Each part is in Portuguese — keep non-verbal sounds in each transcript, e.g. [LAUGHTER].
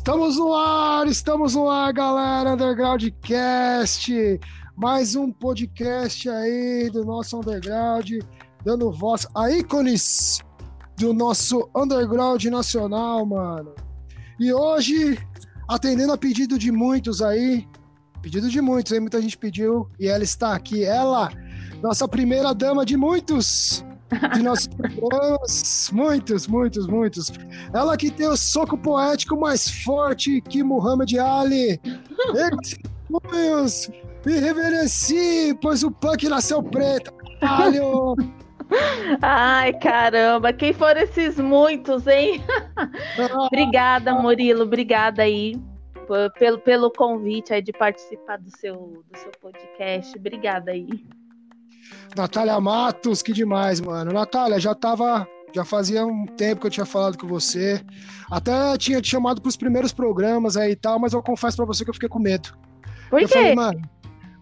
Estamos no ar, estamos no ar, galera, Underground Cast. Mais um podcast aí do nosso Underground, dando voz a ícones do nosso Underground nacional, mano. E hoje, atendendo a pedido de muitos aí, pedido de muitos, aí muita gente pediu, e ela está aqui, ela, nossa primeira dama de muitos, [LAUGHS] de nossos programas, muitos, muitos, muitos. Ela que tem o soco poético mais forte que Muhammad Ali. Punhos, me reverencie, pois o punk nasceu preto. Caralho! Ai, caramba, quem foram esses muitos, hein? obrigada, Murilo, obrigada aí pelo, pelo convite aí de participar do seu, do seu podcast. Obrigada aí. Natália Matos, que demais, mano. Natália, já tava. Já fazia um tempo que eu tinha falado com você. Até tinha te chamado pros primeiros programas aí e tal, mas eu confesso pra você que eu fiquei com medo. Por eu quê? falei, mano,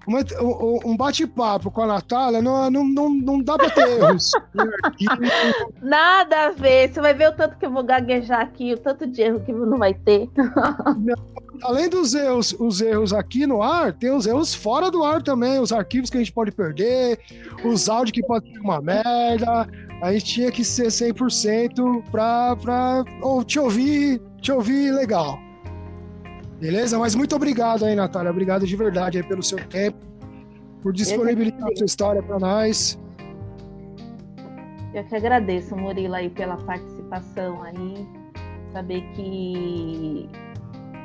uma- um, um bate-papo com a Natália não, não, não, não dá pra ter erros. [LAUGHS] Nada a ver. Você vai ver o tanto que eu vou gaguejar aqui, o tanto de erro que não vai ter. [LAUGHS] Além dos erros, os erros aqui no ar, tem os erros fora do ar também, os arquivos que a gente pode perder, os áudios que pode ser uma merda. A gente tinha que ser 100% pra, pra ou te ouvir, te ouvir legal. Beleza? Mas muito obrigado aí, Natália. Obrigado de verdade aí pelo seu tempo, por disponibilizar a sua história pra nós. Eu que agradeço, Murilo, aí pela participação aí. Saber que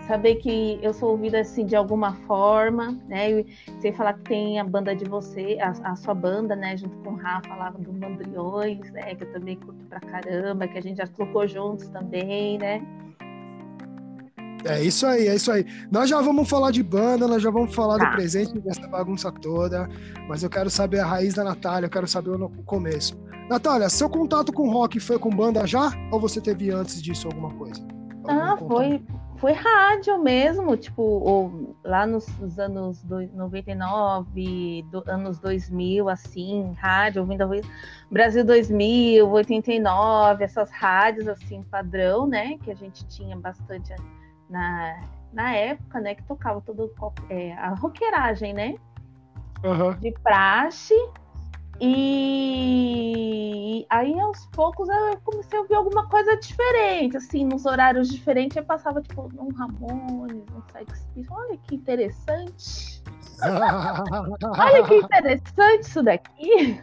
saber que eu sou ouvida assim de alguma forma, né? E sem falar que tem a banda de você, a, a sua banda, né? Junto com o Rafa lá do Mandriões, né? Que eu também curto pra caramba, que a gente já tocou juntos também, né? É isso aí, é isso aí. Nós já vamos falar de banda, nós já vamos falar Tá. do presente dessa bagunça toda, mas eu quero saber a raiz da Natália, eu quero saber o começo. Natália, seu contato com rock foi com banda já? Ou você teve antes disso alguma coisa? Ah, Algum contato? foi, foi rádio mesmo, tipo, lá nos, nos anos do, 99, do, anos 2000, assim, rádio, ouvindo a voz- Brasil 2000, 89, essas rádios, assim, padrão, né, que a gente tinha bastante na, na época, né, que tocava todo é, a roqueiragem, né, Aham. de praxe. E aí, aos poucos, eu comecei a ouvir alguma coisa diferente, assim, nos horários diferentes. Eu passava, tipo, um Ramones, um Sex Pistols. Olha que interessante. [LAUGHS] Olha que interessante isso daqui.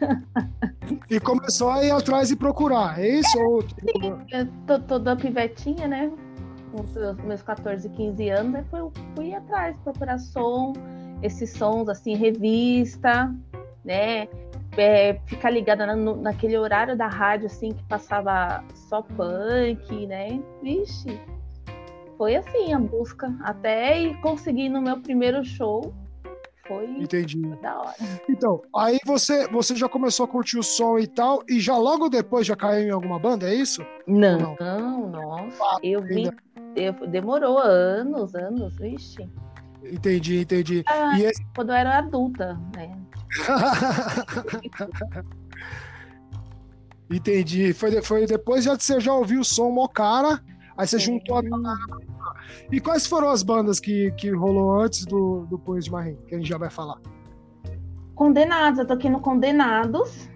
e começou a ir atrás e procurar, é isso? Ou... Eu tô toda pivetinha, né? Com os meus 14, 15 anos. Aí fui, fui atrás, procurar som, esses sons, assim, revista, né? É, ficar ligada na- no- naquele horário da rádio, assim, que passava só punk, né? Vixe, foi assim a busca. Até ir conseguir no meu primeiro show. Foi Entendi. da hora. Então, aí você, você já começou a curtir o som e tal, e já logo depois já caiu em alguma banda, é isso? Não, nossa, eu vi. Demorou anos, anos, vixe. Entendi, entendi. Ah, E esse... quando eu era adulta, né? [LAUGHS] entendi. Foi, foi depois já de você já ouviu o som mó cara, aí você juntou a E quais foram as bandas que, que rolou antes do, do Punhos de Marim, que a gente já vai falar? Condenados, eu tô aqui no Condenados,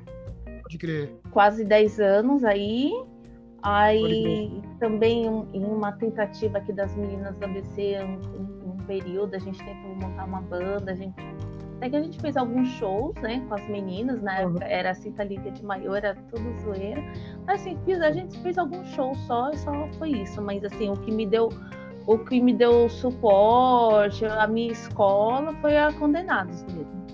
Pode crer. quase 10 anos aí. Aí também um, em uma tentativa aqui das meninas da ABC, um, um, período, a gente tentou montar uma banda, a gente. Até que a gente fez alguns shows, né, com as meninas, na época uhum. era a Cinta Liga de Maior, era tudo zoeira. Mas assim, fiz, a gente fez alguns shows só e só foi isso. Mas assim, o que me deu o que me deu suporte, a minha escola, foi a Condenados mesmo.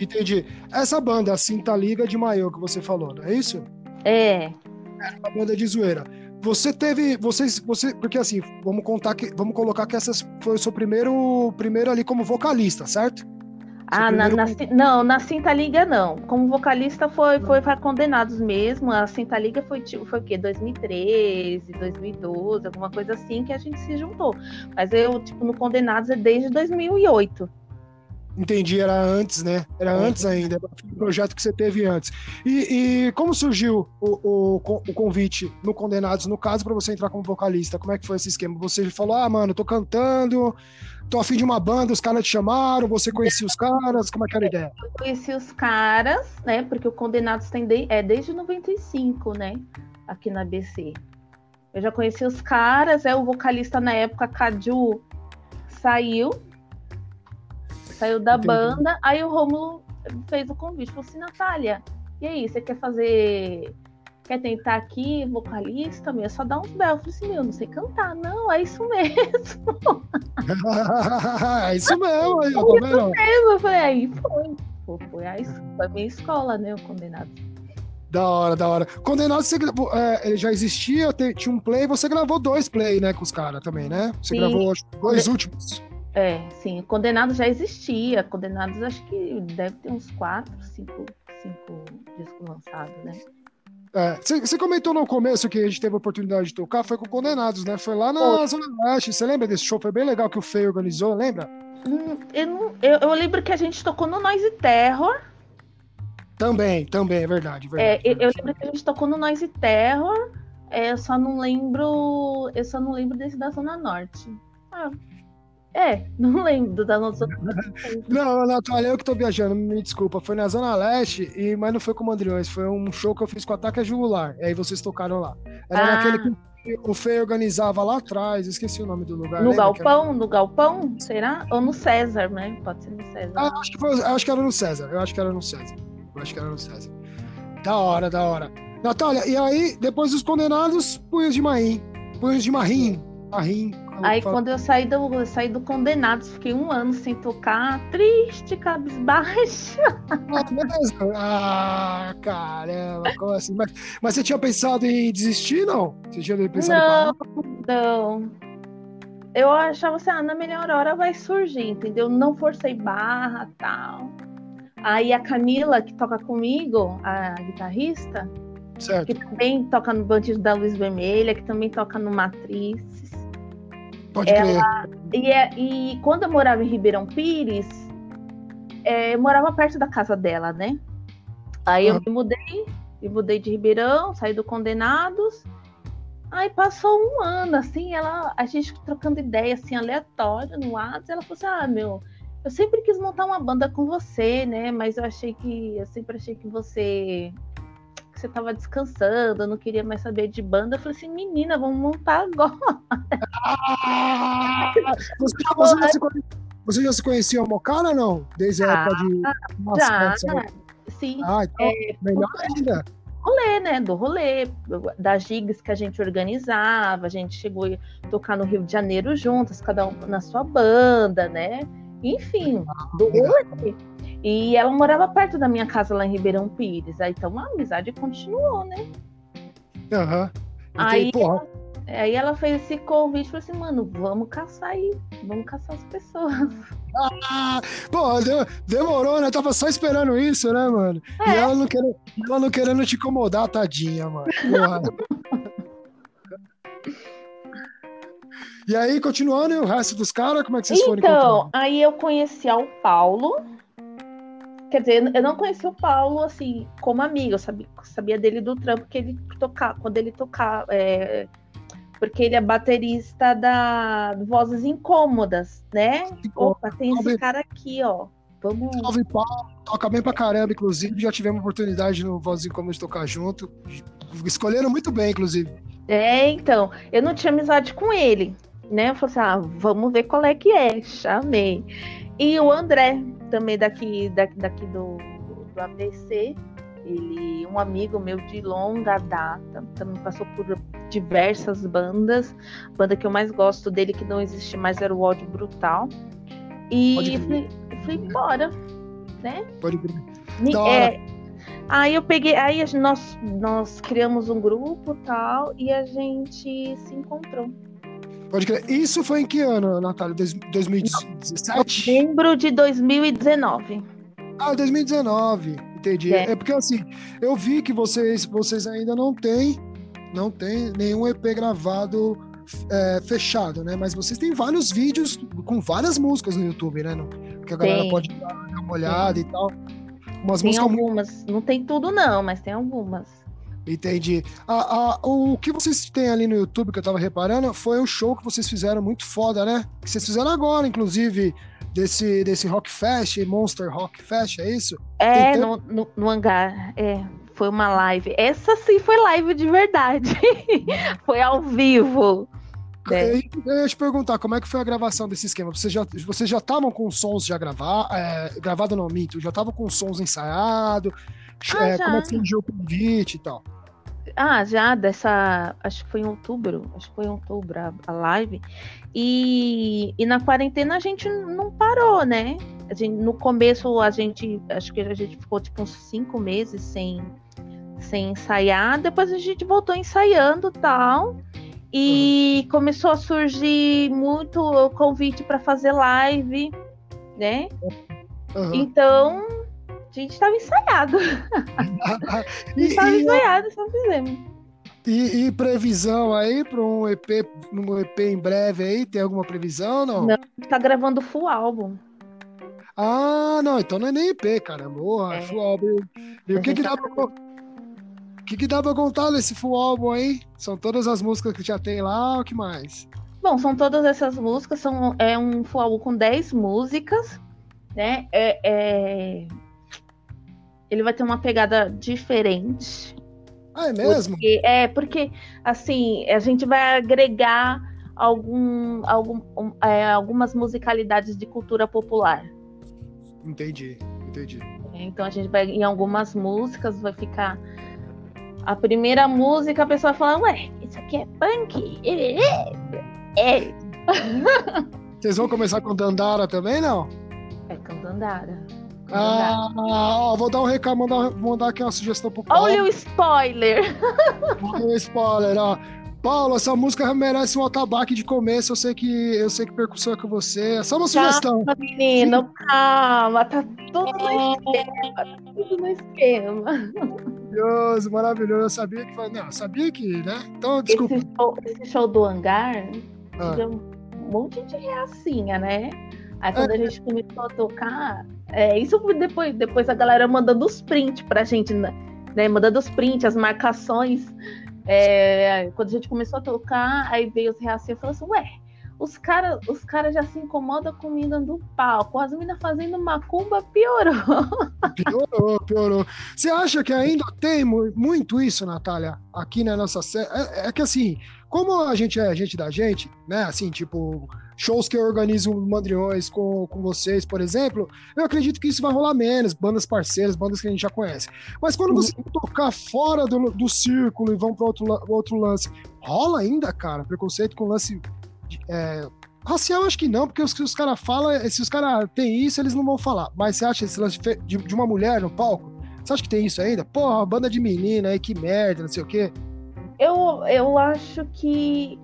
Entendi. Essa banda, a Cinta Liga de Maior que você falou, não é isso? É. Era uma banda de zoeira. Você teve, vocês, você, porque assim, vamos contar que, vamos colocar que essa foi o seu primeiro, primeiro ali como vocalista, certo? Ah, na, na, não, na Cinta Liga não. Como vocalista foi, foi para Condenados mesmo. A Cinta Liga foi, foi o quê? 2013, 2012, alguma coisa assim que a gente se juntou. Mas eu, tipo, no Condenados é desde 2008. Entendi, era antes, né? Era é. antes ainda, um projeto que você teve antes. E, e como surgiu o, o, o, convite no Condenados, no caso, para você entrar como vocalista? Como é que foi esse esquema? Você falou, ah, mano, tô cantando, tô afim de uma banda, os caras te chamaram, você conhecia os caras, como é que era a ideia? Eu conheci os caras, né? Porque o Condenados tem de, é desde 95, né? Aqui na BC. Eu já conheci os caras, é o vocalista na época, Cadu, saiu saiu da Entendi. banda, aí o Romulo fez o convite, falou assim, Natália, e aí, você quer fazer. Quer tentar aqui, vocalista, meu, é só dar uns belos. Eu falei assim, meu, não sei cantar. Não, é isso mesmo. [LAUGHS] é isso mesmo, aí, eu é isso mesmo. Eu falei, aí foi. Pô, foi, a, foi a minha escola, né, o Condenado. Da hora, da hora. Condenado, você, é, ele já existia, tinha um play, você gravou dois play, né, com os caras também, né? Você Sim. gravou dois últimos. É, sim. Condenado já existia. Condenados acho que deve ter uns quatro, cinco, cinco discos lançados, né? É, você comentou no começo que a gente teve a oportunidade de tocar, foi com Condenados, né? Foi lá na Pô. Zona Leste. Você lembra desse show? Foi bem legal que o Feio organizou, lembra? Hum, eu, não, eu, eu, lembro que a gente tocou no Noise Terror. Também, também, é verdade. verdade, é, verdade. Eu, lembro que a gente tocou no Noise Terror. É, eu só não lembro. Eu só não lembro desse da Zona Norte. Ah, é, não [LAUGHS] lembro da nossa. [LAUGHS] não, Natália, eu que tô viajando, me desculpa. Foi na Zona Leste, e, mas não foi com o Mandriões, foi um show que eu fiz com Ataque Jugular. E aí vocês tocaram lá. Era ah. naquele que o Fê organizava lá atrás, esqueci o nome do lugar. No Galpão? Era... No Galpão? Será? Ou no César, né? Pode ser no César. Ah, acho, que foi, acho que era no César. Eu acho que era no César. Eu acho que era no César. Da hora, da hora. Natália, e aí, depois dos condenados, punhos de Maim. Punhos de Marim. Marim. Aí quando eu saí do, eu saí do Condenados, fiquei um ano sem tocar, triste, cabisbaixa. Ah, caramba, como assim? Mas, mas você tinha pensado em desistir, não? Você tinha pensado não, Não, Eu achava assim, ah, na melhor hora vai surgir, entendeu? Não forcei barra tal. Aí a Camila, que toca comigo, a guitarrista, certo. que também toca no Bandido da Luz Vermelha, que também toca no Matrizes. Pode ela, crer. E, é, e quando eu morava em Ribeirão Pires, é, eu morava perto da casa dela, né? Aí ah. eu me mudei, me mudei de Ribeirão, saí do Condenados. Aí passou um ano, assim, ela, a gente trocando ideia, assim, aleatória no WhatsApp, ela falou assim, ah, meu, eu sempre quis montar uma banda com você, né? Mas eu achei que, eu sempre achei que você que você estava descansando, eu não queria mais saber de banda. Eu falei assim, menina, vamos montar agora. Ah, você, já, você, já se, você, já se conhecia o Mocara não? Desde a época de. Nossa, já, sim. Ah, então, é, melhor ainda rolê, né? Do rolê, das gigs que a gente organizava, a gente chegou a tocar no Rio de Janeiro juntas, cada um na sua banda, né? Enfim, do rolê. E ela morava perto da minha casa lá em Ribeirão Pires. Aí então a amizade continuou, né? Aham. Uhum. Aí, ela, aí ela fez esse convite e falou assim, mano, vamos caçar aí, vamos caçar as pessoas. Ah, pô, demorou, né? Tava só esperando isso, né, mano? É. E ela não, querendo, ela não querendo te incomodar, tadinha, mano. e aí, continuando, e o resto dos caras, como é que vocês então, foram Então, aí eu conheci ao Paulo, Quer dizer, eu não conheci o Paulo assim como amigo, eu sabia, sabia dele do trampo que ele tocava, quando ele tocava. É, porque ele é baterista da Vozes Incômodas, né? Opa, tem esse cara aqui, ó. Vamos. Salve, Paulo. Toca bem pra caramba, inclusive. Já tivemos oportunidade no Vozes Incômodas de tocar junto. Escolheram muito bem, inclusive. É, então, eu não tinha amizade com ele, né? Eu falei assim, ah, vamos ver qual é que é. Chamei. E o André, também daqui, daqui, daqui do, do ABC, ele, um amigo meu de longa data, também passou por diversas bandas. A banda que eu mais gosto dele, que não existe mais, era o Ódio Brutal. E fui, fui embora, né? Pode crer. É, aí eu peguei, aí nós, nós criamos um grupo tal, e a gente se encontrou. Pode crer. Isso foi em que ano, Natália? 2017? Novembro de 2019. Ah, 2019. Entendi. É. é. porque assim, eu vi que vocês, vocês ainda não têm, não tem nenhum EP gravado é, fechado, né? Mas vocês têm vários vídeos com várias músicas no YouTube, né? Que a galera tem. pode dar uma olhada tem. e tal. Umas tem algumas, muito... não tem tudo não, mas tem algumas. Entendi. A, a, o que vocês têm ali no YouTube que eu tava reparando foi um show que vocês fizeram muito foda, né? Que vocês fizeram agora, inclusive, desse, desse Rock Fest, Monster Rock Fest, é isso? É, no, no, no, hangar. É, foi uma live. Essa sim foi live de verdade. [LAUGHS] foi ao vivo. É. Eu ia te perguntar, como é que foi a gravação desse esquema? Vocês já vocês já estavam com sons já gravar, é, gravado no mito? Já estavam com sons ensaiados? Ah, é, como é que surgiu o convite e tal? Ah, já dessa. Acho que foi em outubro. Acho que foi em outubro a, a live. E, e na quarentena a gente não parou, né? A gente, no começo a gente. Acho que a gente ficou tipo uns cinco meses sem, sem ensaiar. Depois a gente voltou ensaiando tal. E uhum. começou a surgir muito o convite para fazer live, né? Uhum. Então gente estava ensaiado. a gente estava [LAUGHS] ensaiado, só fizemos. E, e, previsão aí para um EP, um EP em breve aí? Tem alguma previsão não? Não, tá gravando full álbum. Ah, não, então não é nem EP, caramba. Porra, é. full álbum. E o que que, dá pra, o que que dá pra contar desse full álbum aí? São todas as músicas que já tem lá, o que mais? Bom, são todas essas músicas, são, é um full álbum com 10 músicas, né? É, é, ele vai ter uma pegada diferente. Ah, é mesmo? Porque, é, porque, assim, a gente vai agregar algum, algum, é, algumas musicalidades de cultura popular. Entendi, entendi. Então a gente vai, em algumas músicas, vai ficar. A primeira música, a pessoa fala, ué, isso aqui é punk? É. [LAUGHS] é. Vocês vão começar com Dandara também, não? É, com Dandara. Ah, ó, vou dar um recado, mandar, mandar aqui uma sugestão pro Paulo. Olha o spoiler! Olha o spoiler, ó. Paulo, essa música merece um atabaque de começo. Eu sei que eu sei que percussão é com você. É só uma sugestão. Calma, menino, calma. Tá tudo no esquema. Tá tudo no esquema. Maravilhoso, maravilhoso. Eu sabia que. Não, eu sabia que, né? Então, desculpa. Esse show, esse show do hangar ah. um monte de reacinha, né? Aí quando a gente começou a tocar, é, isso depois, depois a galera mandando os prints pra gente, né? né mandando os prints, as marcações. É, quando a gente começou a tocar, aí veio os reações e falou assim, ué, os caras os cara já se incomodam com mina do palco. As minas fazendo macumba piorou. [LAUGHS] Piorou, piorou. Você acha que ainda tem muito isso, Natália, aqui na nossa série? É, é, que assim, como a gente é gente da gente, né? Assim, tipo, shows que eu organizo mandriões com, com vocês, por exemplo, eu acredito que isso vai rolar menos, bandas parceiras, bandas que a gente já conhece. Mas quando você tocar fora do, do círculo e vão para outro, outro lance, rola ainda, cara, preconceito com lance. É, racial, acho que não, porque os, os caras falam, se os caras têm isso, eles não vão falar. Mas você acha esse lance de, de uma mulher no palco? Você acha que tem isso ainda? Porra, banda de menina aí, que merda, não sei o quê. Eu, eu acho que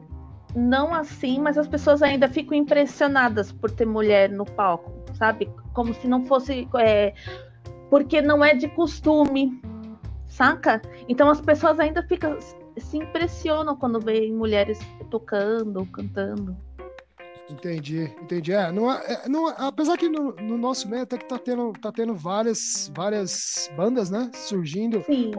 não assim, mas as pessoas ainda ficam impressionadas por ter mulher no palco, sabe? Como se não fosse. É, porque não é de costume, saca? Então as pessoas ainda ficam. se impressionam quando veem mulheres tocando, cantando. Entendi, entendi. É, não, é, não, apesar que no, no, nosso meio até que tá tendo, tá tendo várias, várias bandas, né? Surgindo. Sim.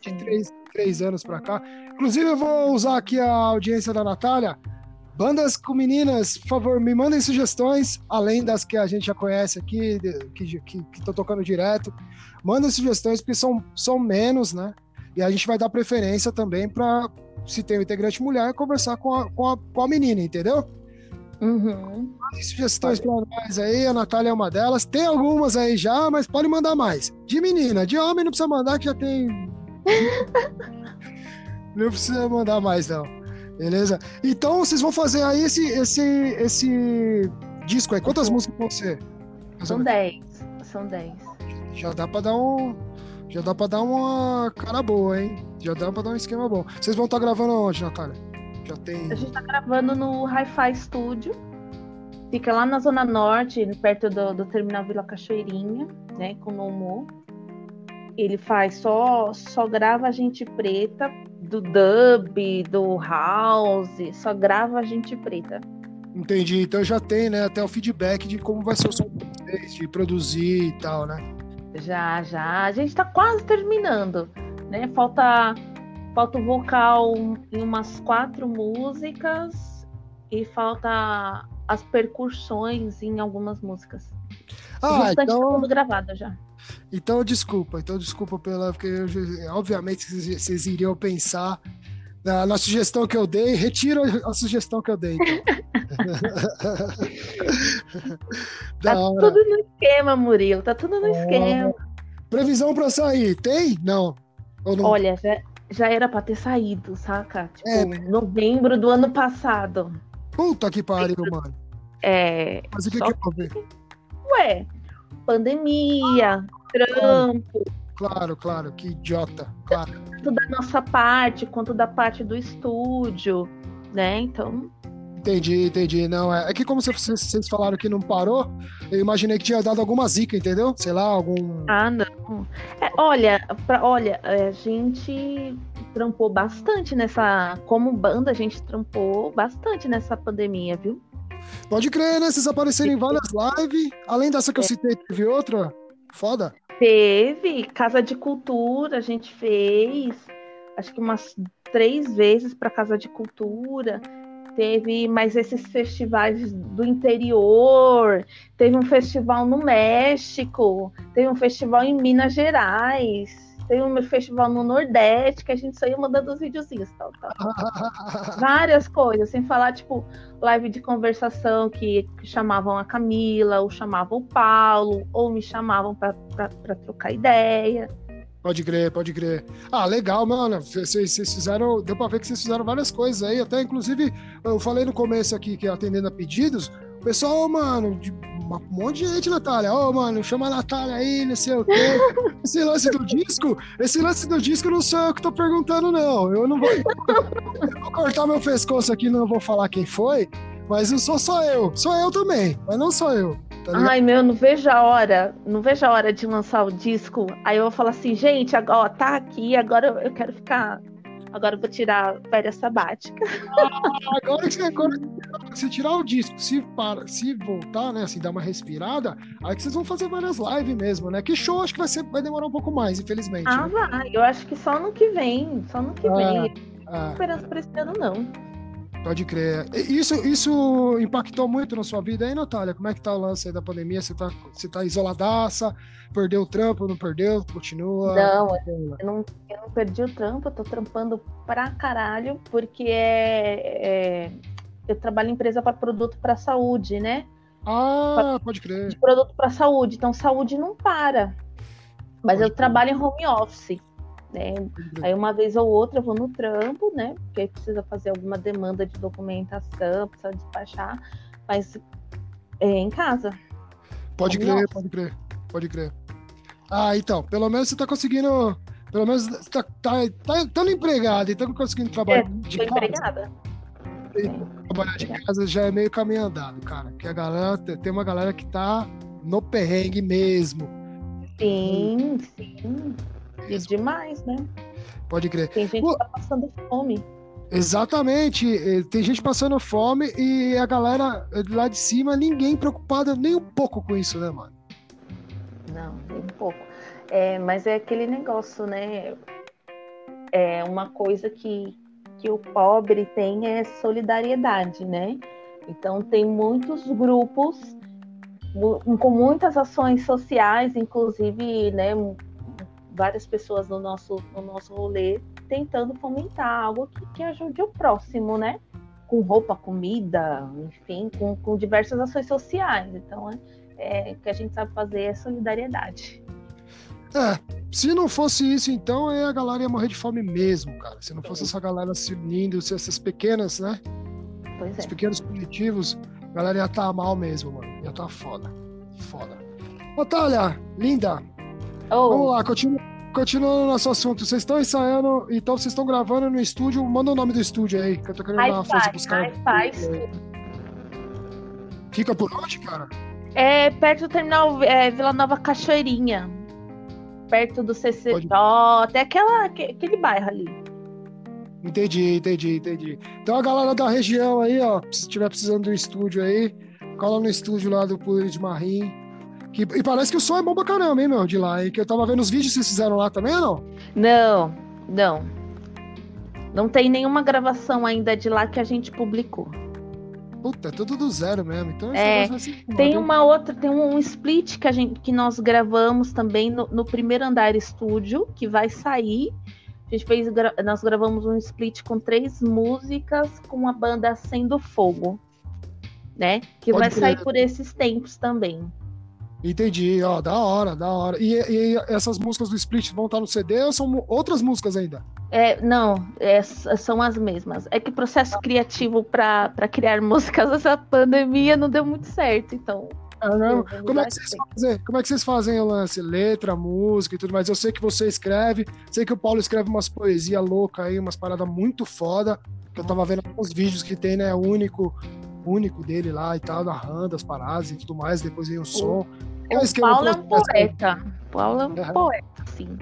De três, três anos pra cá. Inclusive, eu vou usar aqui a audiência da Natália. Bandas com meninas, por favor, me mandem sugestões, além das que a gente já conhece aqui, que estão tocando direto. Mandem sugestões, porque são, são menos, né? E a gente vai dar preferência também para, se tem um integrante mulher, conversar com a, com a, com a menina, entendeu? Uhum. Tem sugestões para nós aí, a Natália é uma delas. Tem algumas aí já, mas pode mandar mais. De menina, de homem não precisa mandar, que já tem. Não precisa mandar mais, não. Beleza? Então vocês vão fazer aí esse, esse, esse disco aí. Quantas músicas vão ser? São 10. São 10. Já dá pra dar um. Já dá pra dar uma cara boa, hein? Já dá pra dar um esquema bom. Vocês vão estar gravando onde, Natália? Já tem. A gente tá gravando no Hi-Fi Studio. Fica lá na Zona Norte, perto do, do Terminal Vila Cachoeirinha, né? Com o Nomu. Ele faz só, só grava gente preta, do dub, do house, só grava gente preta. Entendi. Então já tem, né? Até o feedback de como vai ser o som de vocês, de produzir e tal, né? Já, já. A gente tá quase terminando, né? Falta, falta o vocal em umas quatro músicas e falta as percussões em algumas músicas. Ah, restante tá então. tudo gravado já. Então, desculpa, então desculpa pela. Porque eu, obviamente vocês iriam pensar na, na sugestão que eu dei. Retiro a sugestão que eu dei. Então. [LAUGHS] Tá hora. tudo no esquema, Murilo. Tá tudo no esquema. Previsão pra sair? Tem? Não. Não? Olha, já, já era pra ter saído, saca? Tipo, É, novembro do ano passado. Puta que pariu, mano. É. Mas o que, Só que eu vou ver? Ué, pandemia, trampo, Claro, claro, que idiota. Claro. tanto da nossa parte quanto da parte do estúdio, né? Então, Entendi, entendi. Não, é, é que como vocês, vocês falaram que não parou, eu imaginei que tinha dado alguma zica, entendeu? Sei lá, algum. ah, não. É, olha, pra, olha, é, a gente trampou bastante nessa. Como banda, a gente trampou bastante nessa pandemia, viu? Pode crer, né? Vocês apareceram em várias lives. Além dessa que eu citei, teve outra. Foda. Teve Casa de Cultura, a gente fez, acho que umas três vezes para Casa de Cultura. Teve mais esses festivais do interior. Teve um festival no México. Teve um festival em Minas Gerais. Teve um festival no Nordeste que a gente só ia mandando os videozinhos. Tal, tal. Várias coisas, sem falar, tipo, live de conversação que, que chamavam a Camila, ou chamavam o Paulo, ou me chamavam para trocar ideia. Pode crer, pode crer. Ah, legal, mano. Vocês vocês fizeram. Deu pra ver que vocês fizeram várias coisas aí. Até, inclusive, eu falei no começo aqui que atendendo a pedidos. O pessoal, mano, de um monte de gente, Natália. Ô, mano, chama a Natália aí, não sei o quê. [LAUGHS] Esse lance do disco, esse lance do disco não sou eu que tô perguntando, não. Eu não vou. Eu vou cortar meu pescoço aqui, não vou falar quem foi. Mas não sou só eu. Sou eu também, mas não sou eu. Tá? Ai, meu, não vejo a hora, não vejo a hora de lançar o disco. Aí eu vou falar assim, gente, agora ó, tá aqui, agora eu- eu quero ficar. Agora eu vou tirar férias sabática. Agora que você, agora que você tirar o disco, se, para, se voltar, né, assim, dar uma respirada, aí que vocês vão fazer várias lives mesmo, né? Que show acho que vai, ser, vai demorar um pouco mais, infelizmente. Ah, né? vai. Eu acho que só no que vem. Só no que Ah, vem. Não Ah, tô esperando pra esse ano, não. Pode crer. Isso, isso impactou muito na sua vida aí, Natália? Como é que tá o lance aí da pandemia? Você tá, você tá isoladaça? Perdeu o trampo, não perdeu? Continua? Não, eu não, eu não perdi o trampo, eu tô trampando pra caralho, porque é, é- eu trabalho em empresa para produto para saúde, né? Ah, pode crer. De produto para saúde, então saúde não para. Mas Pode eu crer. trabalho em home office, né? Aí uma vez ou outra eu vou no trampo, né? Porque aí precisa fazer alguma demanda de documentação, precisa despachar, mas é em casa. Pode crer, office. pode crer, pode crer. Ah, então, pelo menos você tá conseguindo. Pelo menos você tá, tá, tá, estando empregado e tá conseguindo trabalhar de Tô casa. empregada. Trabalhar de casa já é meio caminho andado, cara. Que a galera, tem uma galera que tá no perrengue mesmo. Sim, sim. E demais, né? Pode crer. Tem gente Pô. que tá passando fome. Exatamente. eh, Tem gente passando fome e a galera lá de cima, ninguém preocupada nem um pouco com isso, né, mano? Não, nem um pouco. É, mas é aquele negócio, né? É uma coisa que, que o pobre tem é solidariedade, né? Então tem muitos grupos com muitas ações sociais, inclusive, né, várias pessoas no nosso, no nosso rolê tentando fomentar algo que, que ajude o próximo, né? Com roupa, comida, enfim, com, com diversas ações sociais. Então, é, é, o que a gente sabe fazer é solidariedade. É, se não fosse isso, então, a galera ia morrer de fome mesmo, cara. Se não fosse essa galera se unindo, se essas pequenas, né? Pois Os é. pequenos coletivos, a galera ia estar mal mesmo, mano. Ia estar foda. Foda. Natália, linda, vamos Oh, lá, continu... continuando o nosso assunto. Vocês estão ensaiando, então vocês estão gravando no estúdio. Manda o nome do estúdio aí, que eu tô querendo dar uma força pros caras. Fica por onde, cara? É perto do terminal é, Vila Nova Cachoeirinha. Perto do CCJ, até aquela, aque- aquele bairro ali. Entendi, entendi, entendi. Então a galera da região aí, ó, se estiver precisando do estúdio aí, cola no estúdio lá do Puri de Marim. Que... E parece que o som é bom pra caramba, hein, meu, de lá, hein? Que eu tava vendo os vídeos que vocês fizeram lá também, ou não? Não, não. Não tem nenhuma gravação ainda de lá que a gente publicou. Puta, é tudo do zero mesmo. Então É, Tem uma outra, tem um split que, a gente, que nós gravamos também no, no primeiro andar estúdio, que vai sair. A gente fez, gra- nós gravamos um split com três músicas com a banda Sendo Fogo, né? Que Pode vai sair por esses tempos também. Entendi, ó, da hora, da hora. E, e essas músicas do Split vão estar no CD ou são outras músicas ainda? É, não, é, são as mesmas. É que o processo criativo para criar [LAUGHS] músicas essa pandemia não deu muito certo, então. Ah, não. vamos Como é, que vocês fazem, como é que vocês fazem o lance? Letra, música e tudo mais. Eu sei que você escreve, sei que o Paulo escreve umas poesias loucas aí, umas paradas muito foda. Que eu tava vendo alguns vídeos que tem, né? Único, único dele lá e tal, narrando as paradas e tudo mais. Depois vem o som. Qual é O esquema Paulo é um poeta. O Paulo é um poeta, sim.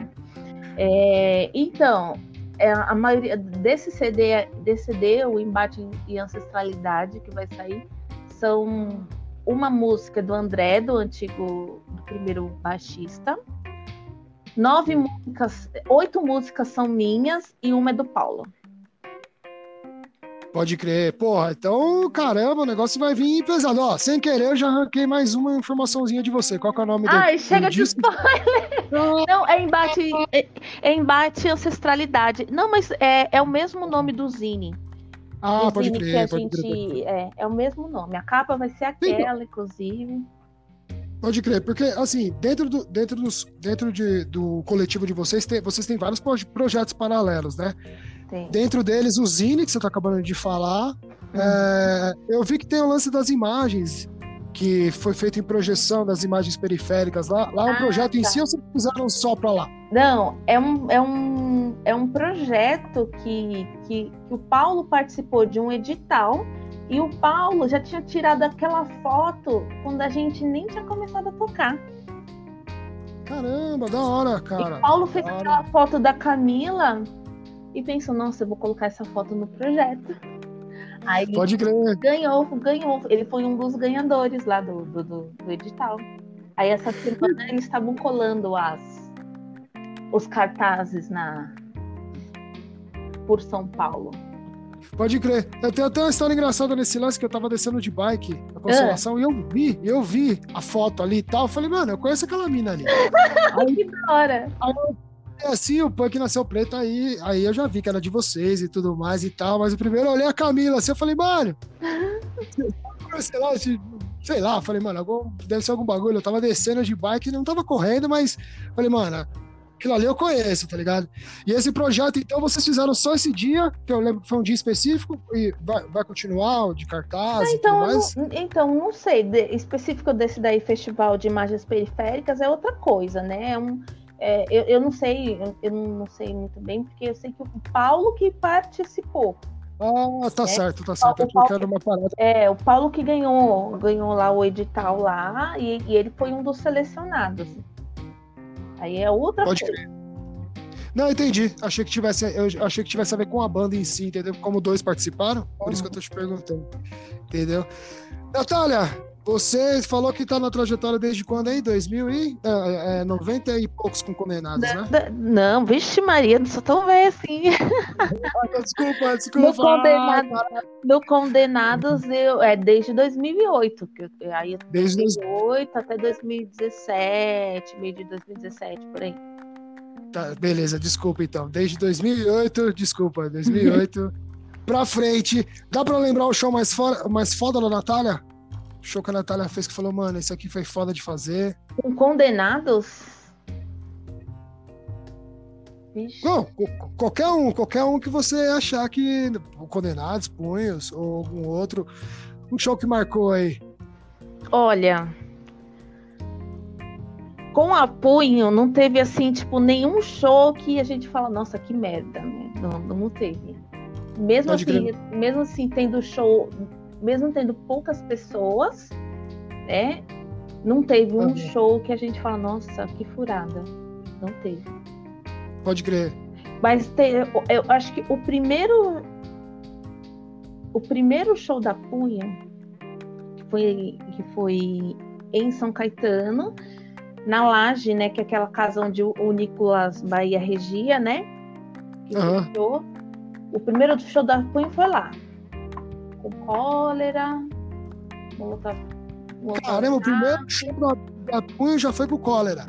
É, então, é, a maioria desse CD, desse CD, o Embate e Ancestralidade, que vai sair, são uma música do André, do antigo, do primeiro baixista. Nove músicas, oito músicas são minhas e uma é do Paulo. Pode crer. Porra, então, caramba, o negócio vai vir pesado. Ó, sem querer, eu já arranquei mais uma informaçãozinha de você. Qual que é o nome do, Ai, do chega de disco? spoiler! Não, é embate, é, é embate ancestralidade. Não, mas é, é o mesmo nome do Zine. Ah, do pode Zine que crer, a pode crer. Gente. É, é o mesmo nome. A capa vai ser aquela, inclusive. Pode crer, porque assim, dentro do, dentro dos, dentro de, do coletivo de vocês, tem, vocês têm vários proje- projetos paralelos, né? Dentro deles, o Zine, que você tá acabando de falar. Uhum. É, eu vi que tem o lance das imagens, que foi feito em projeção das imagens periféricas lá. Lá é um Ah, projeto em tá. si ou vocês fizeram só pra lá? Não, é um, é um, é um projeto que, que, que o Paulo participou de um edital. E o Paulo já tinha tirado aquela foto quando a gente nem tinha começado a tocar. Caramba, da hora, E cara. o Paulo fez aquela foto da Camila e pensou, nossa, eu vou colocar essa foto no projeto. Aí Pode crer. ganhou, ganhou. Ele foi um dos ganhadores lá do, do, do- edital. Aí essa semana [LAUGHS] eles estavam colando as, os cartazes na por São Paulo. Pode crer. Eu tenho até uma história engraçada nesse lance que eu tava descendo de bike, a consolação, e eu vi, eu vi a foto ali e tal. Eu falei, mano, eu conheço aquela mina ali. [LAUGHS] aí, Que da hora! É assim, o punk nasceu preto, aí, aí eu já vi que era de vocês e tudo mais e tal. Mas o primeiro eu olhei a Camila assim, eu falei, mano, [LAUGHS] sei lá, sei lá, falei, mano, algum- deve ser algum bagulho. Eu tava descendo de bike, não tava correndo, mas falei, mano, aquilo ali eu conheço, tá ligado? E esse projeto, então, vocês fizeram só esse dia, que eu lembro que foi um dia específico, e vai, vai continuar de cartaz e tudo Então, não, então, não sei. De- específico desse daí, Festival de Imagens Periféricas, é outra coisa, né? É um, é, eu, eu não sei, eu, eu não sei muito bem, porque eu sei que o Paulo que participou. Ah, tá É, certo, tá certo. É o Paulo- era uma parada. É, o Paulo que ganhou, ganhou lá o edital lá, e, e ele foi um dos selecionados. Aí é outra Pode coisa. Não, entendi. Achei que tivesse, eu achei que tivesse a ver com a banda em si, entendeu? Como dois participaram, por isso que eu tô te perguntando. Entendeu? Natália, você falou que tá na trajetória desde quando aí? 2000 e é, é, 90 e poucos com condenados, né? Não, vixe Maria, não sou tão velha assim. Ah, desculpa, desculpa. No condenado, no Condenados, eu, é desde 2008. Que eu, aí Desde dois- 2008 até 2017, meio de 2017, por aí. Tá, beleza, desculpa então. Desde 2008, desculpa, 2008 [LAUGHS] pra frente. Dá pra lembrar o show mais foda, mais foda da Natália? Show que a Natália fez que falou, mano, isso aqui foi foda de fazer. Com condenados? Vixe. Não, qualquer um, qualquer um que você achar que. Condenados, Punhos, ou algum outro. Um show que marcou aí. Olha, com apunho não teve assim, tipo, nenhum show que a gente fala, nossa, que merda, né? Não, não teve. Mesmo Pode assim, mesmo assim, tendo show, mesmo tendo poucas pessoas, né? Não teve um Uhum. show que a gente fala, nossa, que furada. Não teve. Pode crer. Mas te- eu, eu acho que o primeiro. O primeiro show da Punha que foi, que foi em São Caetano, na Laje, né? Que é aquela casa onde o, o Nicolas Bahia regia, né? Que Aham. fechou. O primeiro show da Punha foi lá. Com cólera. Molotov- Molotov- Caramba, o primeiro show da, Punho já foi pro cólera.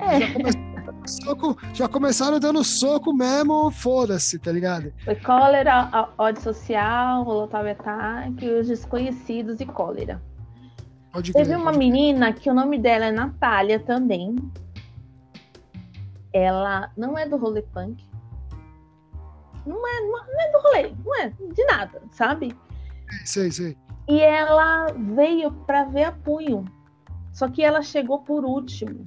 É. Já, come- soco- já começaram dando soco mesmo, foda-se, tá ligado? Foi cólera, ódio social, molotov ataque, os desconhecidos e cólera. Pode. Teve uma menina que o nome dela é Natália também. Ela não é do rolê punk. Não é, não é do rolê, não é de nada, sabe? Sei, sei. E ela veio para ver a punho. Só que ela chegou por último.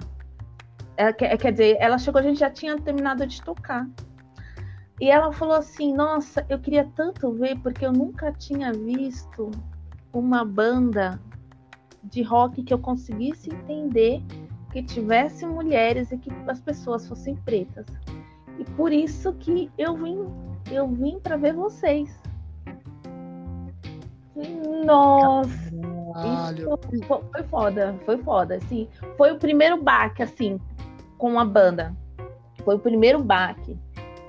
Ela, quer, quer dizer, ela chegou, a gente já tinha terminado de tocar. E ela falou assim: Nossa, eu queria tanto ver, porque eu nunca tinha visto uma banda de rock que eu conseguisse entender, que tivesse mulheres e que as pessoas fossem pretas. E por isso que eu vim, eu vim para ver vocês. Nossa! Caralho. Isso fo- foi foda, foi foda, assim. Foi o primeiro baque, assim, com a banda. Foi o primeiro baque.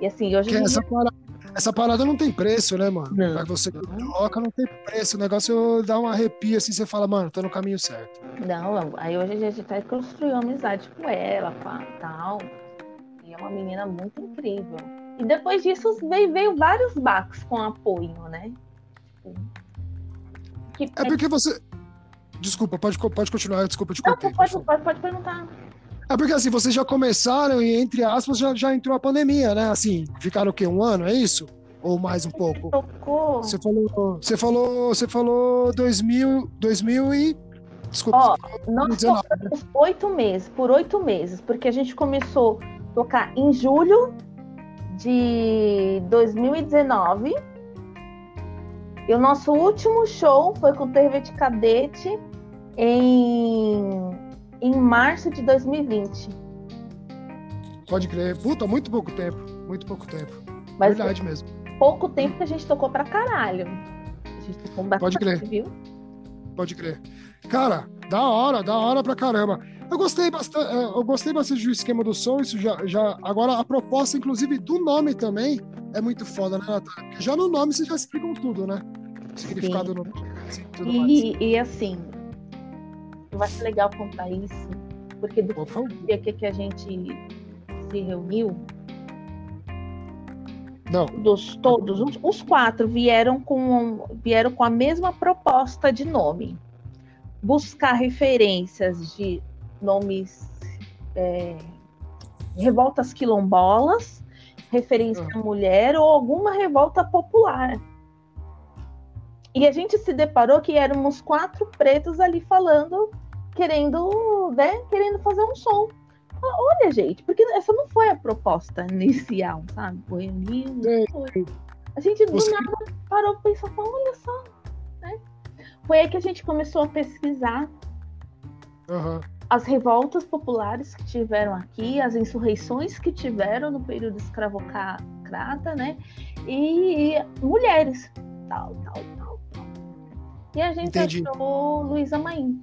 E assim, hoje essa, parada, essa parada não tem preço, né, mano? Não. Pra você que toca, não tem preço. O negócio dá um arrepio assim, você fala, mano, tô no caminho certo. não, aí hoje a gente até construiu amizade com ela, pá, tal. E é uma menina muito incrível. E depois disso veio, veio vários baques com apoio, né? Que, É porque você. Desculpa, pode, pode continuar, desculpa, te Não, pode, pode, pode perguntar. É porque assim, vocês já começaram e, entre aspas, já, já entrou a pandemia, né? Assim, ficaram o quê? Um ano, é isso? Ou mais um pouco? Tocou. Você falou. Você falou. Você falou 2000, 2000 e. Desculpa. Ó, Nós 2019. tocamos oito meses, por oito meses, porque a gente começou a tocar em julho de 2019. E o nosso último show foi com o Tervet Cadete em, em março de 2020. Pode crer. Puta, muito pouco tempo. Muito pouco tempo. Mas Verdade mesmo. pouco tempo que a gente tocou pra caralho. A gente tocou bastante, Pode crer. viu? Pode crer. Cara, da hora, da hora pra caramba. Eu gostei bastante, eu gostei bastante do esquema do som, isso já, já. Agora, a proposta, inclusive, do nome também é muito foda, né, Natália? Porque já no nome vocês já explicam tudo, né? O significado no nome. assim, tudo mais. E, e assim, vai ser legal contar isso, porque do Por dia que, que a gente se reuniu, Não, dos todos, os, os quatro vieram com, vieram com a mesma proposta de nome. Buscar referências de nomes é, revoltas quilombolas, referência à mulher ou alguma revolta popular. E a gente se deparou que éramos quatro pretos ali falando, querendo, né, querendo fazer um som. Olha, gente, porque essa não foi a proposta inicial, sabe? Foi Sei. foi. A gente do Você- nada parou pra pensar, olha só, né? Foi aí que a gente começou a pesquisar aham. As revoltas populares que tiveram aqui, as insurreições que tiveram no período escravocrata, né? E mulheres, tal, tal, tal, tal. E a gente Entendi. achou Luísa Maim.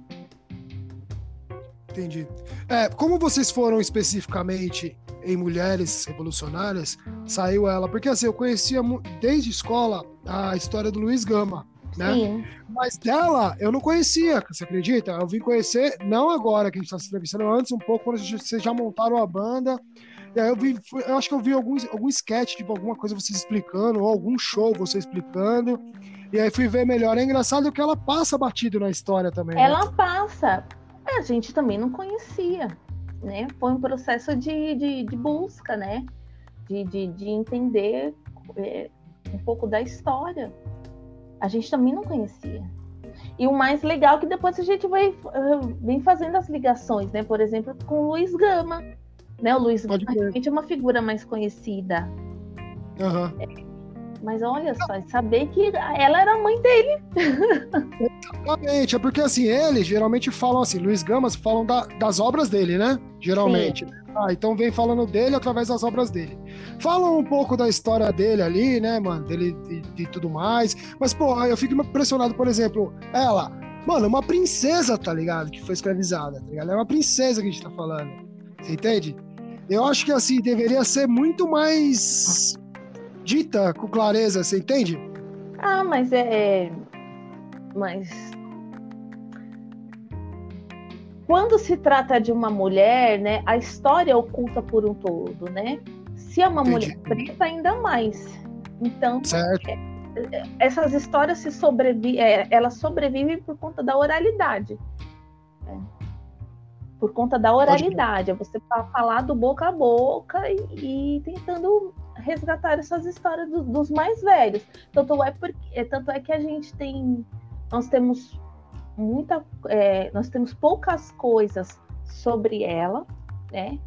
Entendi. É, como vocês foram especificamente em mulheres revolucionárias, saiu ela. Porque assim, eu conhecia desde escola a história do Luiz Gama, né? Sim, Mas dela eu não conhecia, você acredita? Eu vim conhecer, não agora que a gente está se entrevistando, antes um pouco, quando vocês já montaram a banda. E aí eu vi, eu acho que eu vi alguns, algum sketch, tipo, alguma coisa vocês explicando, ou algum show você explicando. E aí fui ver melhor. É engraçado que ela passa batido na história também. né? Ela passa. A gente também não conhecia, né? Foi um processo de, de, de busca, né? De, de, de entender é, um pouco da história. A gente também não conhecia. E o mais legal é que depois a gente vai, eh, vem fazendo as ligações, né? Por exemplo, com o Luiz Gama. Né? O Luiz Pode Gama é uma figura mais conhecida. Aham. Mas olha só, saber que ela era a mãe dele. Exatamente, é porque assim, eles geralmente falam assim, Luiz Gamas falam da- das obras dele, né? Geralmente. Ah, então vem falando dele através das obras dele. Falam um pouco da história dele ali, né, mano? Dele e, tudo mais. Mas, pô, eu fico impressionado, por exemplo, ela, mano, uma princesa, tá ligado? Que foi escravizada, tá ligado? É uma princesa que a gente tá falando. Você entende? Eu acho que assim, deveria ser muito mais dita com clareza, você entende? Ah, mas é. Mas. Quando se trata de uma mulher, né, a história é oculta por um todo, né? Se é uma Entendi. mulher preta, ainda mais. Então, Certo. essas histórias se sobrevi é, elas sobrevivem por conta da oralidade. né? Por conta da oralidade. É você fa- falar do boca a boca e, e tentando resgatar essas histórias do- dos mais velhos. Tanto é, porque, é, tanto é que a gente tem. Nós temos muita. é, nós temos poucas coisas sobre ela, né?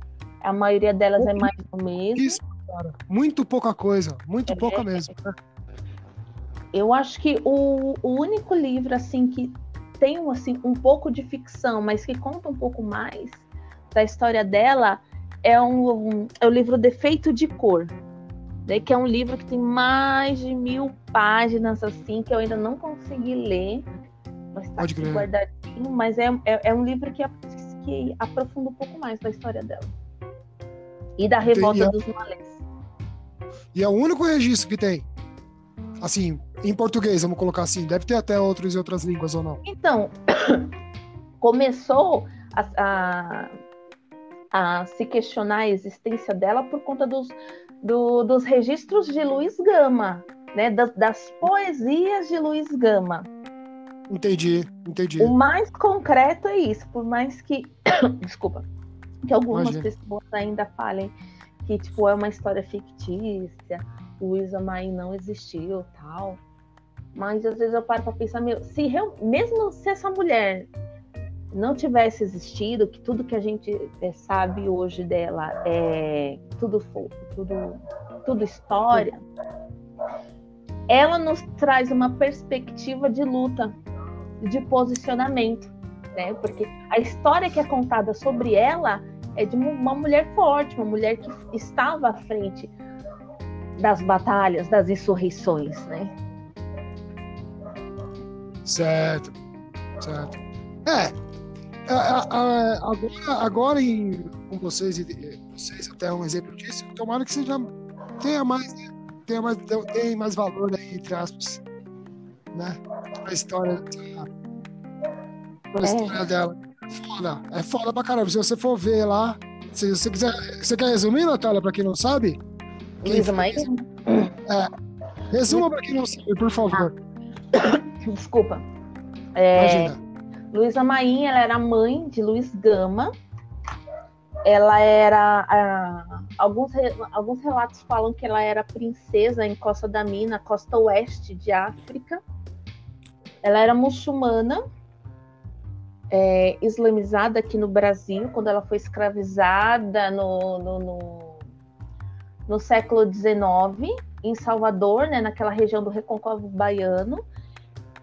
A maioria delas é mais do mesmo. Isso, cara. Muito pouca coisa. Muito É. pouca mesmo. né? Eu acho que o, o único livro assim que tem um, assim um pouco de ficção, mas que conta um pouco mais da história dela é um, um- é o livro Defeito de Cor, né, que é um livro que tem mais de mil páginas assim que eu ainda não consegui ler, está Pode crer. guardadinho. Mas é, é, é um livro que, que aprofunda um pouco mais da história dela e da revolta dos malês. E é o único registro que tem. Assim, em português, vamos colocar assim. Deve ter até outros em outras línguas ou não. Então, [COUGHS] começou a, a, a se questionar a existência dela por conta dos, do- dos registros de Luiz Gama, né? Das, das poesias de Luiz Gama. Entendi, entendi. O mais concreto é isso, por mais que, [COUGHS] desculpa, que algumas Imagina. pessoas ainda falem que tipo é uma história fictícia, Luísa Maim não existiu, tal. Mas às vezes eu paro para pensar, meu, se real- mesmo se essa mulher não tivesse existido, que tudo que a gente eh, sabe hoje dela é tudo fo- tudo tudo história, ela nos traz uma perspectiva de luta, de posicionamento, né? Porque a história que é contada sobre ela é de uma mulher forte, uma mulher que estava à frente das batalhas, das insurreições, né? Certo, certo. É, é, é, é, agora, agora em, com vocês, e vocês até um exemplo disso, tomara que seja, tenha mais, né? tenha mais, tenha mais valor aí, entre aspas, né? A história, a É. história dela. É foda, é foda pra caramba. Se você for ver lá, se você quiser, você quer resumir, Natália, pra quem não sabe? Luísa fez? Maim, Resuma pra quem não sabe, por favor. [COUGHS] desculpa. É, Imagina. Luísa Maim, ela era mãe de Luiz Gama. Ela era. ah, alguns, alguns relatos falam que ela era princesa em Costa da Mina, costa oeste de África. Ela era muçulmana, é, islamizada aqui no Brasil, quando ela foi escravizada no, no, no, no século XIX, em Salvador, né, naquela região do Recôncavo Baiano.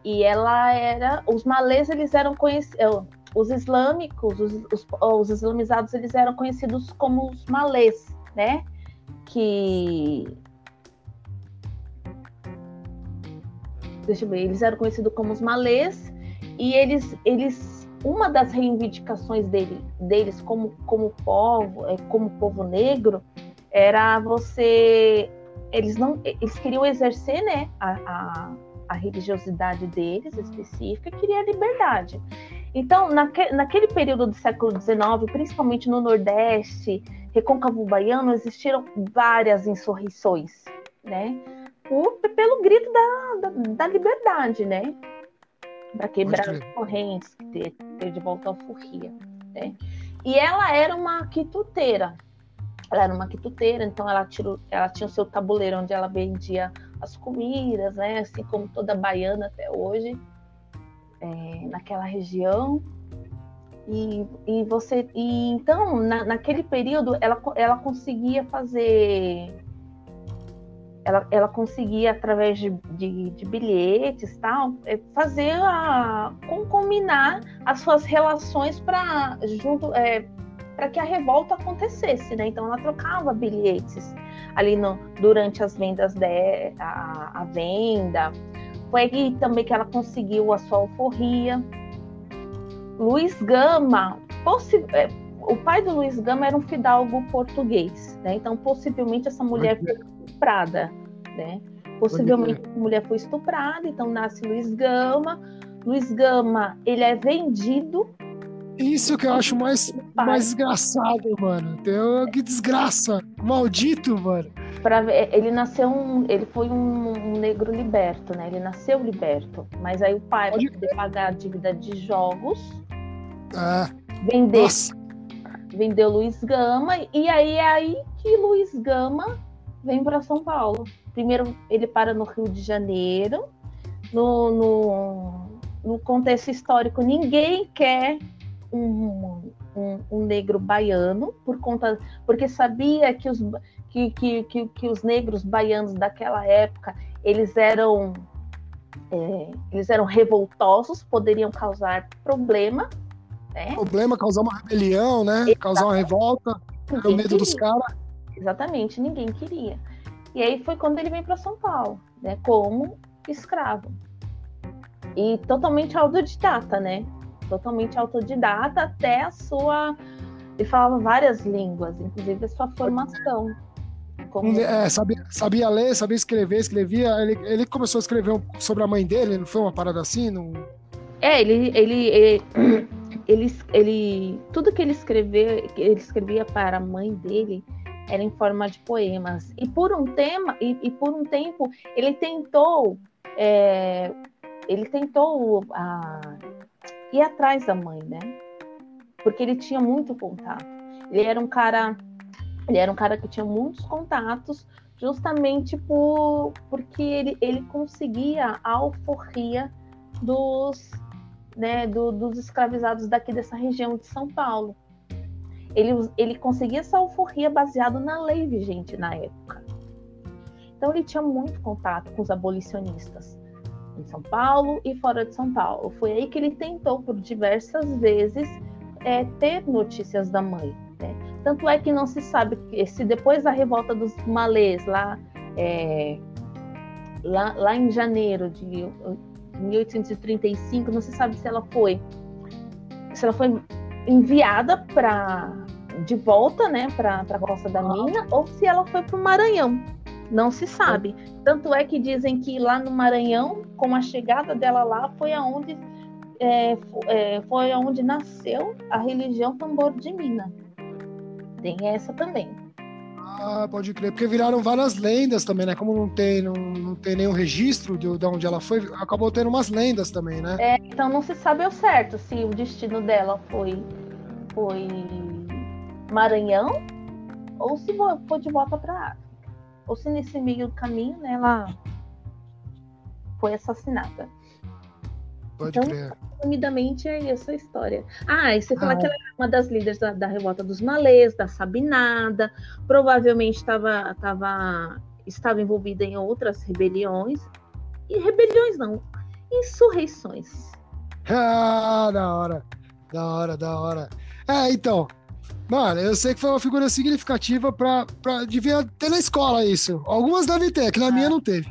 E ela era os malês eles eram conhecidos os islâmicos os, os, os islamizados eles eram conhecidos como os malês né que deixa eu ver eles eram conhecidos como os malês e eles eles uma das reivindicações dele, deles como como povo é, como povo negro era você eles não eles queriam exercer né a, a a religiosidade deles específica, queria a liberdade. Então, naque, naquele período do século XIX, principalmente no Nordeste, Recôncavo Baiano existiram várias insurreições, né? Por, pelo grito da, da, da liberdade, né? Para quebrar as correntes, ter, ter de volta a forria, né? E ela era uma quituteira. Ela era uma quituteira, então ela, tirou, ela tinha o seu tabuleiro onde ela vendia as comidas, né? Assim como toda baiana até hoje, é, naquela região. E, e você. E então, na, naquele período, ela, ela conseguia fazer. Ela, ela conseguia, através de, de, de bilhetes tal, é, fazer a. combinar as suas relações para junto. É, para que a revolta acontecesse, né? Então ela trocava bilhetes ali no, durante as vendas de a, a venda. Foi aí também que ela conseguiu a sua alforria. Luiz Gama, é, o pai do Luiz Gama era um fidalgo português, né? Então, possivelmente essa mulher foi estuprada, né? Possivelmente a mulher foi estuprada, então nasce Luiz Gama. Luiz Gama, ele é vendido. Isso que eu acho mais, mais desgraçado, mano. Que desgraça. Maldito, mano. Pra ele nasceu um. Ele foi um, um, negro liberto, né? Ele nasceu liberto. Mas aí o pai, para poder pagar a dívida de jogos, ah, vendeu, vendeu Luiz Gama. E aí é aí que Luiz Gama vem para São Paulo. Primeiro ele para no Rio de Janeiro. No, no, no contexto histórico, ninguém quer um, um, um, negro baiano por conta porque sabia que os, que, que, que, que os negros baianos daquela época eles eram é, eles eram revoltosos, poderiam causar problema. Né? Problema, causar uma rebelião, né? Exatamente. Causar uma revolta, o medo dos caras. Exatamente, ninguém queria. E aí foi quando ele vem para São Paulo, né? Como escravo. E totalmente autodidata, né? Totalmente autodidata até a sua. Ele falava várias línguas, inclusive a sua formação. Como... É, sabia, sabia ler, sabia escrever, escrevia. Ele, ele começou a escrever sobre a mãe dele, não foi uma parada assim? Não... É, ele, ele, ele, [CLEARS THROAT] ele, ele, tudo que ele escreveu, ele escrevia para a mãe dele era em forma de poemas. E por um tema, e, e por um tempo, ele tentou, é, ele tentou a, ir atrás da mãe, né? Porque ele tinha muito contato. Ele era um cara ele era um cara que tinha muitos contatos, justamente por, porque ele, ele conseguia a alforria dos, né, do, dos escravizados daqui dessa região de São Paulo. Ele, ele conseguia essa alforria baseado na lei vigente na época. Então ele tinha muito contato com os abolicionistas em São Paulo e fora de São Paulo. Foi aí que ele tentou por diversas vezes é, ter notícias da mãe. Né? Tanto é que não se sabe se depois da revolta dos malês, lá, é, lá, lá em janeiro de 1835, não se sabe se ela foi se ela foi enviada para de volta, né, para a Costa da Mina, ou se ela foi para o Maranhão. Não se sabe. Tanto é que dizem que lá no Maranhão, com a chegada dela lá, foi aonde é, é, foi aonde nasceu a religião tambor de Mina. Tem essa também. Ah, pode crer, porque viraram várias lendas também, né? Como não tem, não, não tem nenhum registro de, de onde ela foi, acabou tendo umas lendas também, né? É, então não se sabe ao certo se o destino dela foi, foi Maranhão ou se foi de volta para África. Ou se nesse meio do caminho né, ela foi assassinada. Pode então, crer. Resumidamente é essa a história. Ah, e você ah. fala que ela era uma das líderes da, da revolta dos malês, da Sabinada, provavelmente estava tava, estava envolvida em outras rebeliões. E rebeliões não, insurreições. [LAUGHS] Ah, da hora. Da hora, da hora. É, então. Mano, eu sei que foi uma figura significativa pra, pra. Devia ter na escola isso. Algumas devem ter, que na ah. minha não teve.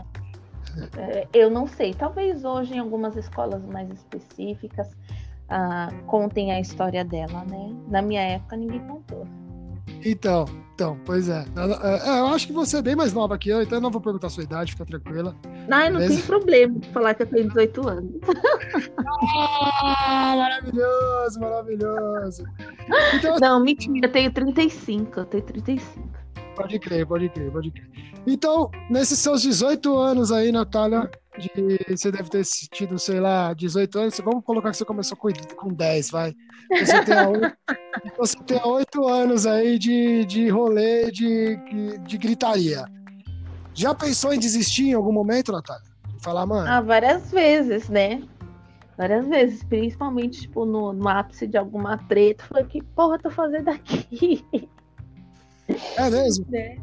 É, eu não sei. Talvez hoje em algumas escolas mais específicas uh, contem a história dela, né? Na minha época ninguém contou. Então, então, pois é. é. Eu acho que você é bem mais nova que eu, então eu não vou perguntar a sua idade, fica tranquila. Não, não tem problema falar que eu tenho 18 anos. ah, maravilhoso, maravilhoso. [LAUGHS] Então, não, mentira, eu tenho 35, eu tenho 35. Pode crer, pode crer, pode crer. Então, nesses seus 18 anos aí, Natália, de, você deve ter tido, sei lá, 18 anos, vamos colocar que você começou com, com 10, vai. Você tem, 8, [LAUGHS] você tem 8 anos aí de, de rolê, de, de gritaria. Já pensou em desistir em algum momento, Natália? Falar, mano? Ah, várias vezes, né? Várias vezes, principalmente, tipo, no, no ápice de alguma treta. Falei, que porra eu tô fazendo aqui? [LAUGHS] É mesmo? É.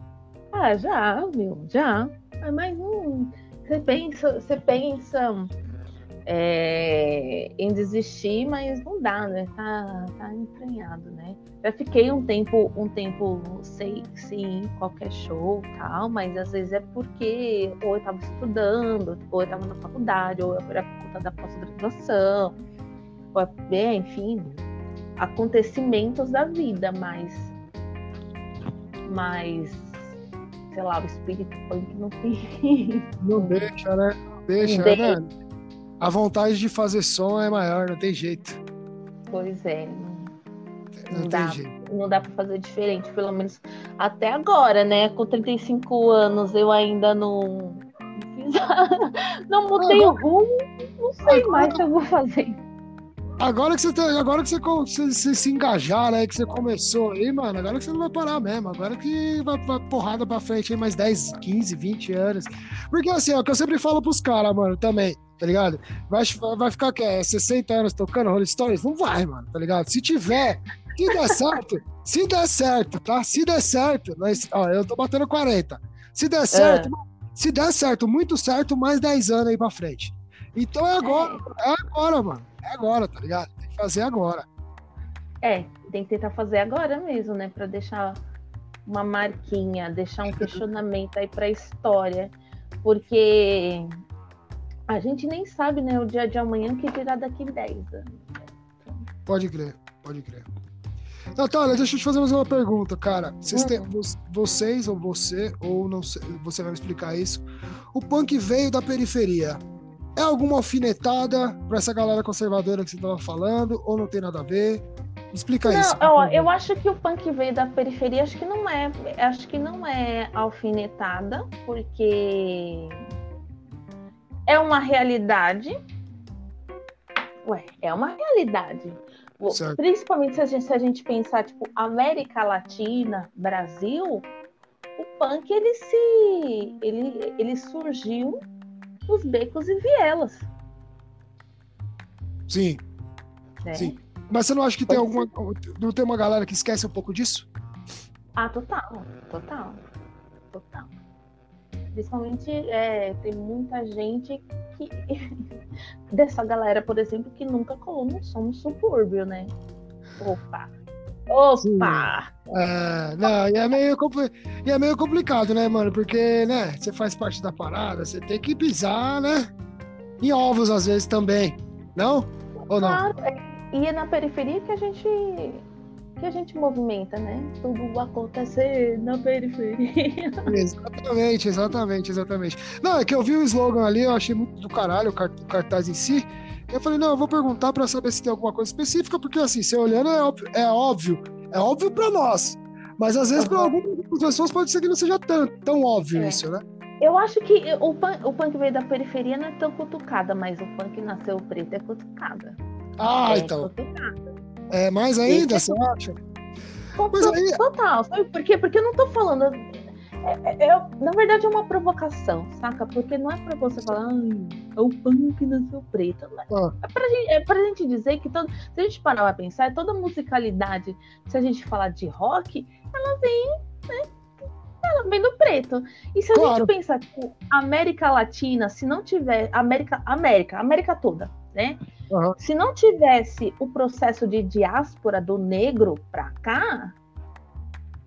Ah, já, meu, já. Mas não. Você pensa, você pensa é, em desistir, mas não dá, né? Tá, tá entranhado, né? Já fiquei um tempo, um tempo sei sim, qualquer show tal, mas às vezes é porque ou eu tava estudando, ou eu tava na faculdade, ou era por conta da pós-graduação, ou é, enfim, acontecimentos da vida, mas mas sei lá, o espírito punk não tem. Não deixa, né? Não deixa, não né? A vontade de fazer som é maior, não tem jeito. Pois é. Não, não dá, jeito. não dá pra fazer diferente, pelo menos até agora, né? Com 35 anos eu ainda não. [LAUGHS] Não mudei o rumo, não sei mais o que eu vou fazer. Agora que você tá, agora que você, você, você, se engajar, né? Que você começou aí, mano, agora que você não vai parar mesmo. Agora que vai, vai porrada pra frente aí mais 10, 15, 20 anos. Porque assim, é o que eu sempre falo pros caras, mano, também, tá ligado? Vai, vai ficar que é 60 anos tocando Rolling Stones? Não vai, mano, tá ligado? Se tiver, se der certo, se der certo, tá? Se der certo, nós, ó, eu tô batendo 40. Se der certo, é. se der certo, muito certo, mais 10 anos aí pra frente. Então é agora, é agora, mano. É agora, tá ligado? Tem que fazer agora. É, tem que tentar fazer agora mesmo, né? Pra deixar uma marquinha, deixar um [LAUGHS] questionamento aí pra história. Porque a gente nem sabe, né, o dia de amanhã que dirá daqui 10 anos. Pode crer, pode crer. Natália, deixa eu te fazer mais uma pergunta, cara. Vocês, têm, vocês ou você, ou não sei, você vai me explicar isso. O punk veio da periferia. É alguma alfinetada para essa galera conservadora que você estava falando, ou não tem nada a ver? Explica não, isso. Ó, eu acho que o punk veio da periferia, acho que não é, acho que não é alfinetada, porque é uma realidade. Ué, é uma realidade. Certo. Principalmente se a, gente, se a gente pensar, tipo, América Latina, Brasil, o punk ele se ele, ele surgiu os becos e vielas. Sim. Né? Sim. Mas você não acha que tem alguma. Não tem uma galera que esquece um pouco disso? Ah, total. Total. Total. Principalmente é, tem muita gente que. [LAUGHS] dessa galera, por exemplo, que nunca colou no som no subúrbio, né? Opa! Opa! É, não, e é, meio e é meio complicado, né, mano? Porque, né, você faz parte da parada, você tem que pisar, né? Em ovos às vezes também, não? Ou não? Claro, é, e é na periferia que a gente que a gente movimenta, né? Tudo acontecer na periferia. [LAUGHS] Exatamente, exatamente, exatamente. Não, é que eu vi o slogan ali, eu achei muito do caralho o cartaz em si. Eu falei, não, eu vou perguntar para saber se tem alguma coisa específica, porque assim, você olhando é óbvio, é óbvio, é óbvio para nós. Mas às vezes, para algumas pessoas, pode ser que não seja tão, tão óbvio é. isso, né? Eu acho que o punk, o punk veio da periferia não é tão cutucada, mas o punk nasceu preto é cutucada. Ah, é então. Cutucada. É mais ainda, você acha? Total, aí... total. Sabe por quê? Porque eu não tô falando é, é, é, na verdade é uma provocação, saca? Porque não é pra você falar, é o punk nasceu preto. Ah. É, pra gente, é pra gente dizer que todo, se a gente parar pra pensar, toda musicalidade, se a gente falar de rock, ela vem, né? Ela vem do preto. E se a claro. gente pensar que tipo, América Latina, se não tiver. América, América, América toda, né? Uhum. Se não tivesse o processo de diáspora do negro pra cá,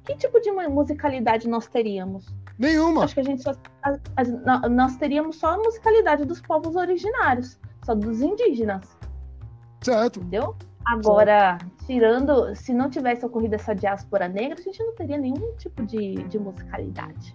que tipo de musicalidade nós teríamos? Nenhuma. Acho que a gente só. A, a, nós teríamos só a musicalidade dos povos originários, só dos indígenas. Certo. Entendeu? Agora, certo. tirando, se não tivesse ocorrido essa diáspora negra, a gente não teria nenhum tipo de, de musicalidade.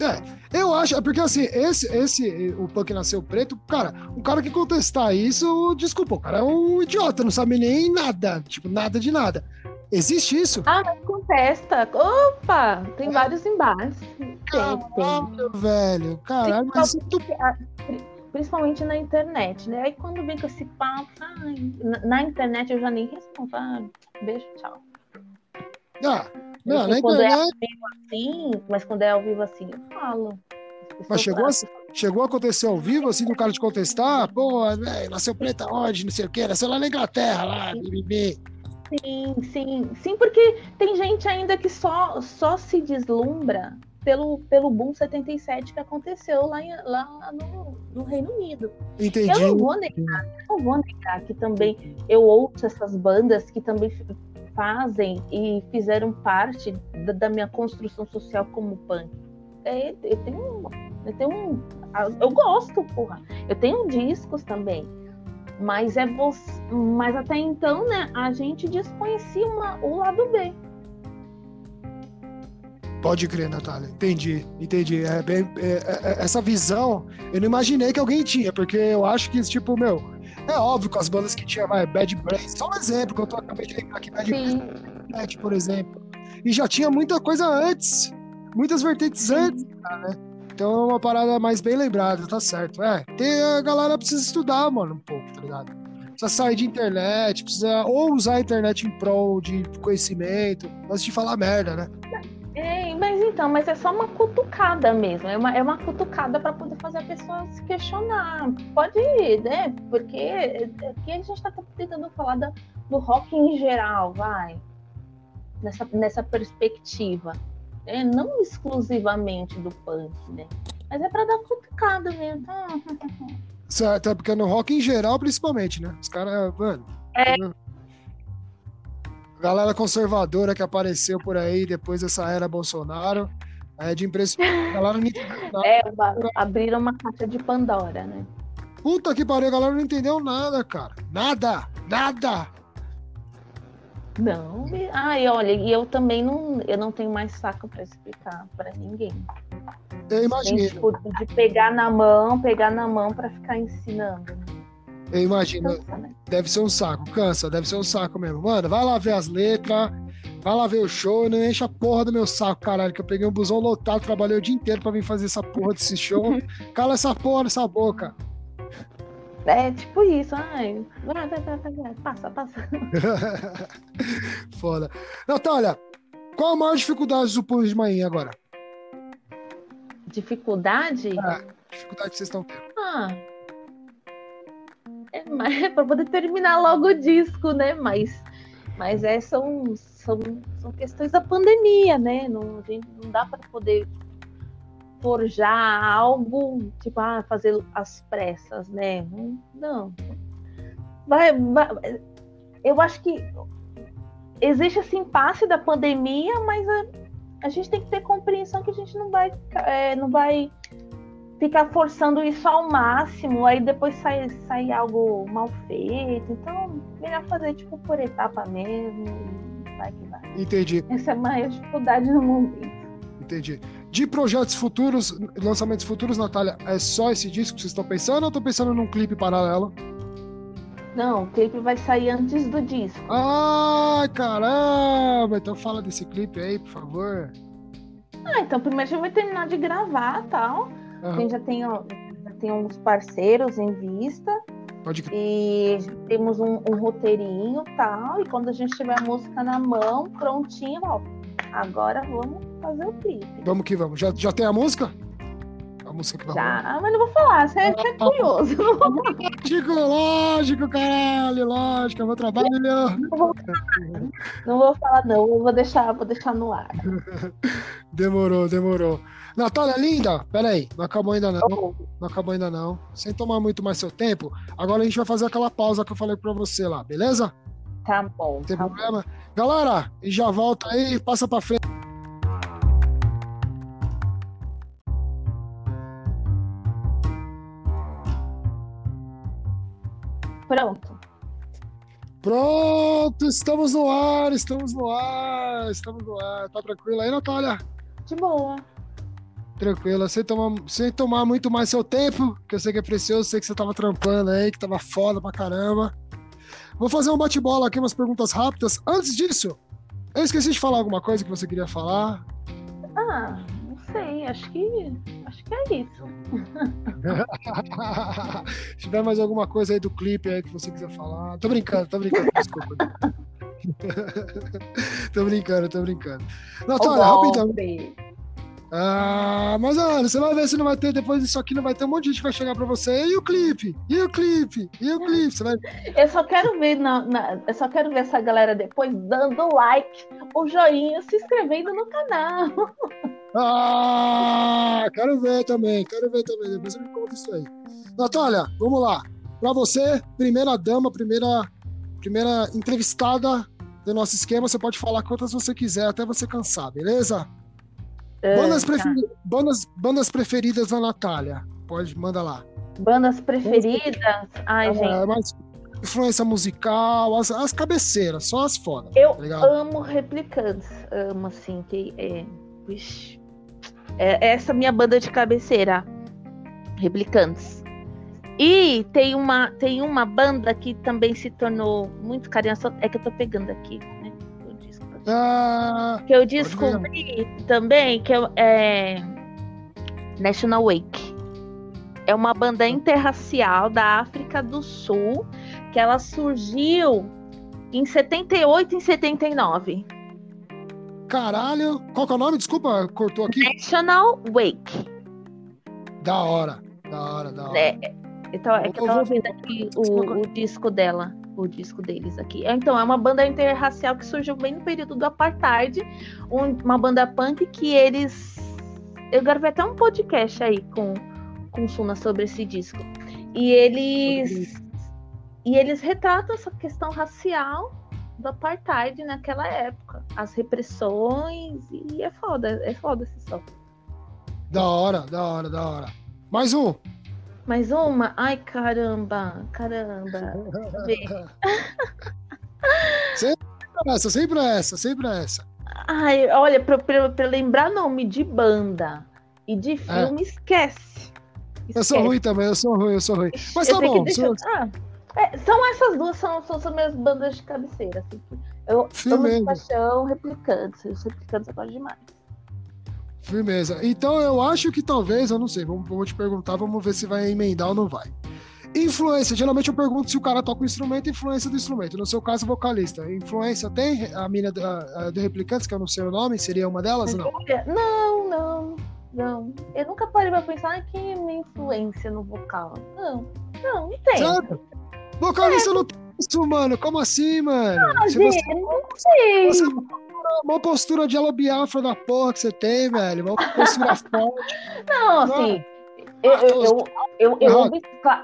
É, eu acho, é porque assim, esse, esse, o punk nasceu preto, cara, um cara que contestar isso, desculpa, o cara é um idiota, não sabe nem nada, tipo, nada de nada. Existe isso? Ah, mas contesta. Opa, tem é. vários embates. Caralho, velho, caralho, mas tu... Principalmente na internet, né? Aí quando vem com esse papo, ai, na, na, internet eu já nem respondo. Ah, beijo, tchau. Ah, não, na quando internet... é ao vivo assim, mas quando é ao vivo assim, eu falo. Mas chegou a, chegou a acontecer ao vivo, assim, do cara te contestar? Pô, véio, nasceu preta onde? Não sei o quê, nasceu lá na Inglaterra, lá, bibibi. Sim, sim, sim, porque tem gente ainda que só, só se deslumbra pelo, pelo boom 77 que aconteceu lá, em, lá no, no, Reino Unido. Entendi. Eu não vou negar, não vou negar que também eu ouço essas bandas que também fazem e fizeram parte da, da minha construção social como punk. É, eu tenho, eu tenho, eu gosto, porra. Eu tenho discos também. Mas é você, mas até então, né, a gente desconhecia uma, o lado B. Pode crer, Natália. Entendi, entendi. É bem, é, é, é, essa visão, eu não imaginei que alguém tinha, porque eu acho que, tipo, meu, é óbvio com as bandas que tinha vai, Bad Brains, só um exemplo que eu tô, acabei de lembrar aqui, Bad Brains, por exemplo. E já tinha muita coisa antes, muitas vertentes Sim. antes, né? Então é uma parada mais bem lembrada, tá certo. É, tem, a galera precisa estudar, mano, um pouco, tá ligado? Precisa sair de internet, precisa ou usar a internet em prol de conhecimento, antes de falar merda, né? É, mas então, mas é só uma cutucada mesmo. É uma, é uma cutucada para poder fazer a pessoa se questionar. Pode ir, né? Porque aqui a gente está tentando falar da, do rock em geral, vai. Nessa, nessa perspectiva. Né? Não exclusivamente do punk, né? Mas é para dar cutucada mesmo. [LAUGHS] Certo, é porque no rock em geral, principalmente, né? Os caras, mano. É, galera conservadora que apareceu por aí depois dessa era Bolsonaro. É de impressionar. [LAUGHS] galera não entendeu nada. É, abriram uma caixa de Pandora, né? Puta que pariu, a galera não entendeu nada, cara. Nada, nada. Não, ai, olha, e eu também não, eu não tenho mais saco para explicar para ninguém. Eu imagino. tipo, de pegar na mão, pegar na mão para ficar ensinando. Eu imagino. Cansa, né? Deve ser um saco, cansa, deve ser um saco mesmo. Mano, vai lá ver as letras, vai lá ver o show, não enche a porra do meu saco, caralho, que eu peguei um busão lotado, trabalhei o dia inteiro pra vir fazer essa porra desse show. [LAUGHS] Cala essa porra nessa boca. É tipo isso, ai. Vai, vai, vai, vai, passa, passa. [LAUGHS] Foda. Natália, qual a maior dificuldade do Pulo de Manhã agora? Dificuldade? É, dificuldade que vocês estão tendo. Ah, é, para poder terminar logo o disco, né? Mas, mas é, são, são, são questões da pandemia, né? Não, a gente, não dá para poder forjar algo, tipo, ah, fazer as pressas, né? Não. Vai, vai, eu acho que existe esse impasse da pandemia, mas a, a gente tem que ter compreensão que a gente não vai, é, não vai ficar forçando isso ao máximo, aí depois sai, sai algo mal feito. Então, melhor fazer tipo por etapa mesmo. Vai que vai. Entendi. Essa é a maior dificuldade no momento. Entendi. De projetos futuros, lançamentos futuros, Natália, é só esse disco que vocês estão pensando ou estão pensando num clipe paralelo? Não, o clipe vai sair antes do disco. Ai, caramba! Então fala desse clipe aí, por favor. Ah, então primeiro a gente vai terminar de gravar tal. Uhum. A gente já tem, já tem uns parceiros em vista. Pode E temos um, um roteirinho tal. E quando a gente tiver a música na mão, prontinho, ó. Agora vamos fazer o clipe. Vamos que vamos. Já, já tem a música? A música que vai Já, mas não vou falar, você é, é curioso. Lógico, lógico, caralho, lógico, é meu trabalho. Não vou, não vou falar, não, eu vou deixar, vou deixar no ar. [LAUGHS] demorou, demorou. Natália, linda, peraí, não acabou ainda não. Não acabou ainda não. Sem tomar muito mais seu tempo, agora a gente vai fazer aquela pausa que eu falei pra você lá, beleza? Tá bom. Não tem tá problema? Bom. Galera, e já volta aí, passa pra frente. Pronto. Pronto, estamos no ar, estamos no ar, estamos no ar. Tá tranquilo aí, Natália? De boa. Tranquilo, sem tomar, sem tomar muito mais seu tempo, que eu sei que é precioso, sei que você tava trampando aí, que tava foda pra caramba. Vou fazer um bate-bola aqui, umas perguntas rápidas. Antes disso, eu esqueci de falar alguma coisa que você queria falar. Ah, sei, acho que. Acho que é isso. [LAUGHS] Se tiver mais alguma coisa aí do clipe aí que você quiser falar. Tô brincando, tô brincando, [LAUGHS] desculpa. [LAUGHS] tô brincando, tô brincando. Natália, rapidão. Ah, mas olha, você vai ver se não vai ter, depois disso aqui não vai ter um monte de gente que vai chegar pra você. E o clipe? E o clipe? E o clipe? Você vai... Eu só quero ver na, na, eu só quero ver essa galera depois dando like, o joinha, se inscrevendo no canal. [LAUGHS] Ah, quero ver também, quero ver também. Depois você me conta isso aí. Natália, vamos lá. Pra você, primeira dama, primeira, primeira entrevistada do nosso esquema, você pode falar quantas você quiser, até você cansar, beleza? Bandas, preferi bandas, bandas preferidas da Natália. Pode, manda lá. Bandas preferidas? Ai, é, gente. Mas influência musical, as, as cabeceiras, só as fodas. Eu tá amo replicantes. Amo, assim, que é. Vixe. É essa minha banda de cabeceira. Replicantes. E tem uma, tem uma banda que também se tornou muito carinhosa. É que eu tô pegando aqui. Ah, que eu descobri também que é National Wake. É uma banda interracial da África do Sul que ela surgiu em 78 e 79. Caralho, qual que é o nome? Desculpa, cortou aqui. National Wake. Da hora, da hora, da hora. É, então, é que eu tava vendo aqui o, o disco dela o disco deles aqui. Então, é uma banda interracial que surgiu bem no período do apartheid, um, uma banda punk que eles. Eu gravei até um podcast aí com, com o Suna sobre esse disco. E eles. E eles retratam essa questão racial do apartheid naquela época. As repressões. E é foda, é foda esse som. Da hora, da hora, da hora. Mais um. Mais uma? Ai, caramba, caramba. sempre essa, sempre essa, sempre essa. Ai, olha, pra, pra, pra lembrar nome de banda e de é. filme, é. esquece. esquece. Eu sou ruim também, eu sou ruim, eu sou ruim. Mas eu tá bom. Sou... Ah, é, são essas duas, são, são, são minhas bandas de cabeceira. Assim. Eu amo de paixão, replicantes. Os replicantes eu gosto demais. Firmeza. Então eu acho que talvez, eu não sei, vamos, vou te perguntar, vamos ver se vai emendar ou não vai. Influência, geralmente eu pergunto se o cara toca o instrumento, influência do instrumento. No seu caso, vocalista. Influência tem? A mina do, a, do Replicantes, que eu não sei o nome, seria uma delas? Não, não, não. não. Eu nunca parei pra pensar quem é minha influência no vocal. Não, não, não tem. Certo? Vocalista é. não tem isso, mano. Como assim, mano? Ah, se gente, você, não sei. Você, uma postura de Biafra da porra que você tem, velho. Uma postura forte. Não, assim. Eu, eu, eu, eu, eu,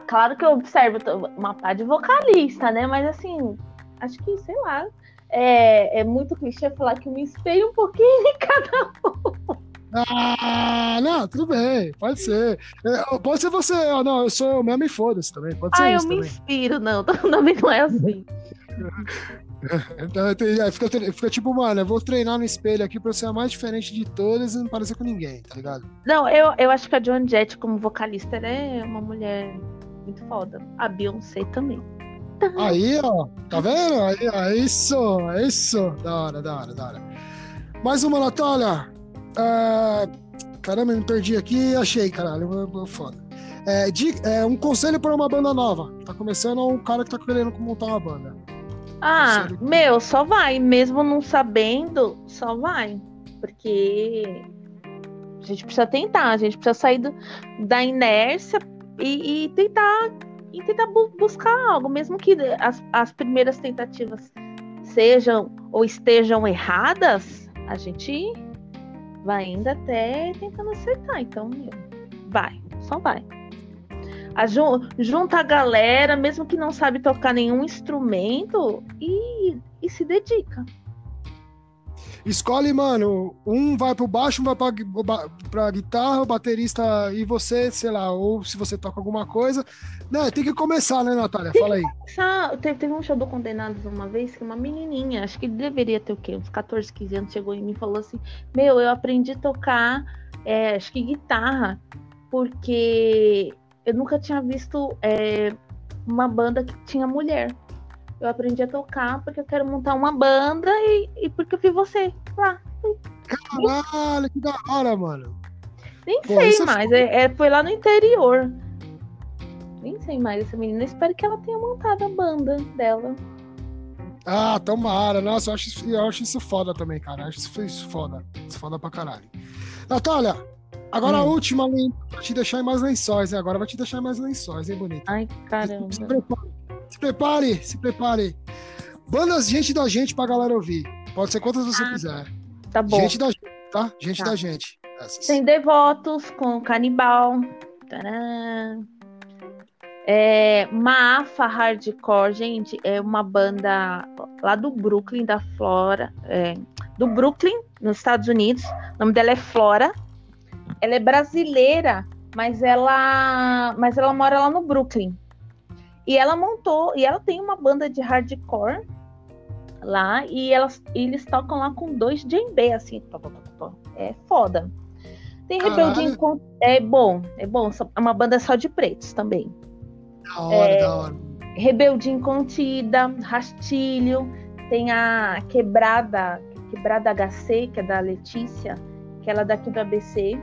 claro que eu observo uma pá de vocalista, né? Mas assim, acho que, sei lá, é, é muito clichê falar que me espelho um pouquinho em [LAUGHS] cada um. Ah, não, tudo bem, pode ser. É, pode ser você, ah, não, eu sou eu mesmo e foda-se também. Pode ser ah, eu me também. inspiro, não, [LAUGHS] também não é assim. [LAUGHS] Então, é, fica, fica, tipo, mano, eu vou treinar no espelho aqui pra ser a mais diferente de todas e não parecer com ninguém, tá ligado? Não, eu, eu acho que a Joan Jett, como vocalista, ela é uma mulher muito foda. A Beyoncé também. Aí, ó, tá vendo? Aí, é isso, é isso. Da hora, da hora, da hora. Mais uma, Natália. É... Caramba, me perdi aqui achei, caralho. Foda. É, de, é, um conselho para uma banda nova. Tá começando um cara que tá querendo montar uma banda. Ah, meu, só vai. Mesmo não sabendo, só vai. Porque a gente precisa tentar, a gente precisa sair do, da inércia e, e, tentar e tentar bu buscar algo, mesmo que as, as primeiras tentativas sejam ou estejam erradas, a gente vai ainda até tentando acertar. Então, vai, só vai a, junta a galera, mesmo que não sabe tocar nenhum instrumento, e, e se dedica. Escolhe, mano, um vai pro baixo, um vai pra, pra guitarra, o baterista e você, sei lá, ou se você toca alguma coisa. Né, tem que começar, né, Natália? Tem Fala aí. Começar. Teve, teve um show do Condenados uma vez que uma menininha, acho que deveria ter o quê? Uns 14, 15 anos, chegou em mim e falou assim: Meu, eu aprendi a tocar é, acho que guitarra, porque eu nunca tinha visto é, uma banda que tinha mulher. Eu aprendi a tocar porque eu quero montar uma banda e, e porque eu vi você lá. Caralho, que da hora, mano. Nem Pô, sei é mais, é, é- foi lá no interior. Nem sei mais essa menina. Espero que ela tenha montado a banda dela. Ah, tomara. Nossa, eu acho, isso- eu acho isso foda também, cara. Eu acho isso, foda. Isso foda pra caralho. Natália, agora a Hum. última linha pra te deixar em mais lençóis, hein? Agora vai te deixar em mais lençóis, hein, bonito? Ai, caramba. Se prepare, se prepare, se prepare. Bandas gente da gente pra galera ouvir. Pode ser quantas você Ah, quiser. Tá bom. Gente da gente, tá? Gente Tá. da gente. Essas. Tem Devotos com Canibal. Tcharam. É, Maafa Hardcore, gente, é uma banda lá do Brooklyn, da Flora. é, do Brooklyn, nos Estados Unidos. O nome dela é Flora. Ela é brasileira, mas ela, mas ela mora lá no Brooklyn. E ela montou, e ela tem uma banda de hardcore lá, e elas, e eles tocam lá com dois djembe, assim. tó, tó, tó, tó. É foda. Tem. Rebelde É bom, é bom. É uma banda só de pretos também. Da hora, É. da hora. Rebelde Incontida, Rastilho, tem a Quebrada, Quebrada HC, que é da Letícia, que ela é daqui do ABC.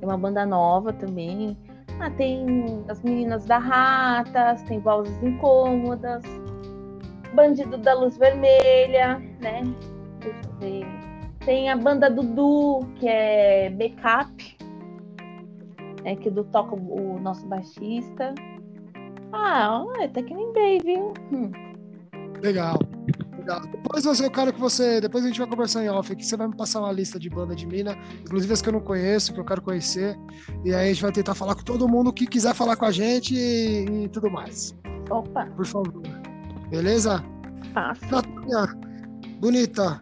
É uma banda nova também. Ah, tem as meninas da Ratas, tem Vozes Incômodas, Bandido da Luz Vermelha, né? Deixa eu ver. Tem a banda Dudu, que é Backup, né? que do toca o nosso baixista. Ah, até que lembrei, viu? Hum. Legal. Legal. Depois você, eu quero que você. Depois a gente vai conversar em off aqui. Você vai me passar uma lista de banda de mina, inclusive as que eu não conheço, que eu quero conhecer. E aí a gente vai tentar falar com todo mundo que quiser falar com a gente e, e tudo mais. Opa, Por favor. Beleza? passa. Natália, bonita.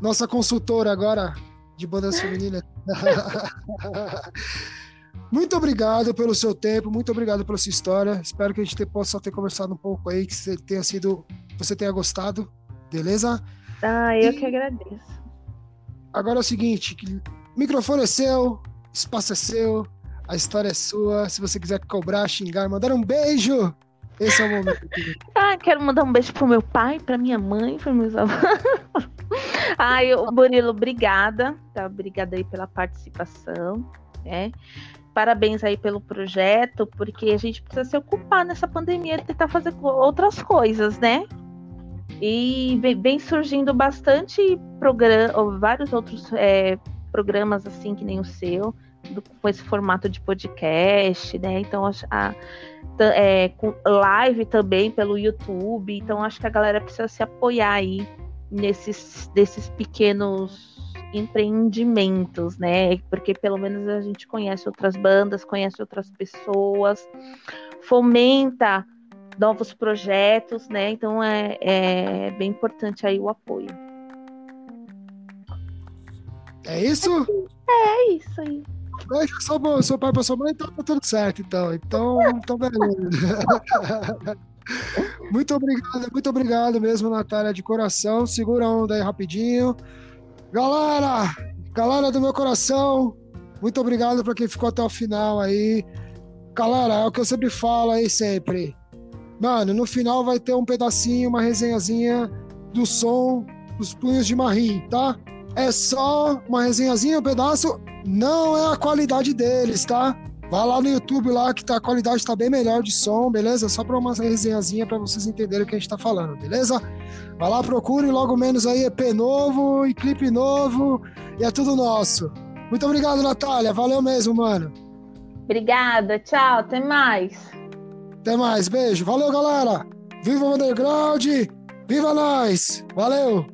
Nossa consultora agora de bandas femininas. [LAUGHS] Muito obrigado pelo seu tempo, muito obrigado pela sua história. Espero que a gente te- possa ter conversado um pouco aí, que você tenha sido, você tenha gostado, beleza? Ah, eu E- que agradeço. Agora é o seguinte, o microfone é seu, espaço é seu, a história é sua. Se você quiser cobrar, xingar, mandar um beijo, esse é o momento. [LAUGHS] Ah, quero mandar um beijo pro meu pai, pra minha mãe, para meus avós. [LAUGHS] Ai, Bonilo, obrigada, tá? Obrigada aí pela participação, né? Parabéns aí pelo projeto, porque a gente precisa se ocupar nessa pandemia e tentar fazer outras coisas, né? E vem, surgindo bastante programa, vários outros é, programas assim que nem o seu, do- com esse formato de podcast, né? Então a, ta- é, com live também pelo YouTube. Então acho que a galera precisa se apoiar aí nesses desses pequenos empreendimentos, né? Porque pelo menos a gente conhece outras bandas, conhece outras pessoas, fomenta novos projetos, né? Então é, é bem importante aí o apoio. É isso? É isso aí. Beijo só pro seu pai pra sua mãe, então tá tudo certo, então. Então, então beleza. [LAUGHS] muito obrigado, muito obrigado mesmo, Natália, de coração. Segura a onda aí rapidinho. Galera, galera do meu coração, muito obrigado pra quem ficou até o final aí. Galera, é o que eu sempre falo aí sempre. Mano, no final vai ter um pedacinho, uma resenhazinha do som dos punhos de Marim, tá? É só uma resenhazinha, um pedaço não é a qualidade deles, tá? Vai lá no YouTube lá que tá, a qualidade tá bem melhor de som, beleza? Só para uma resenhazinha para vocês entenderem o que a gente tá falando, beleza? Vai lá, procure logo menos aí EP novo e clipe novo e é tudo nosso. Muito obrigado, Natália. Valeu mesmo, mano. Obrigada, tchau, até mais. Até mais, beijo. Valeu, galera. Viva o Underground! Viva nós! Valeu!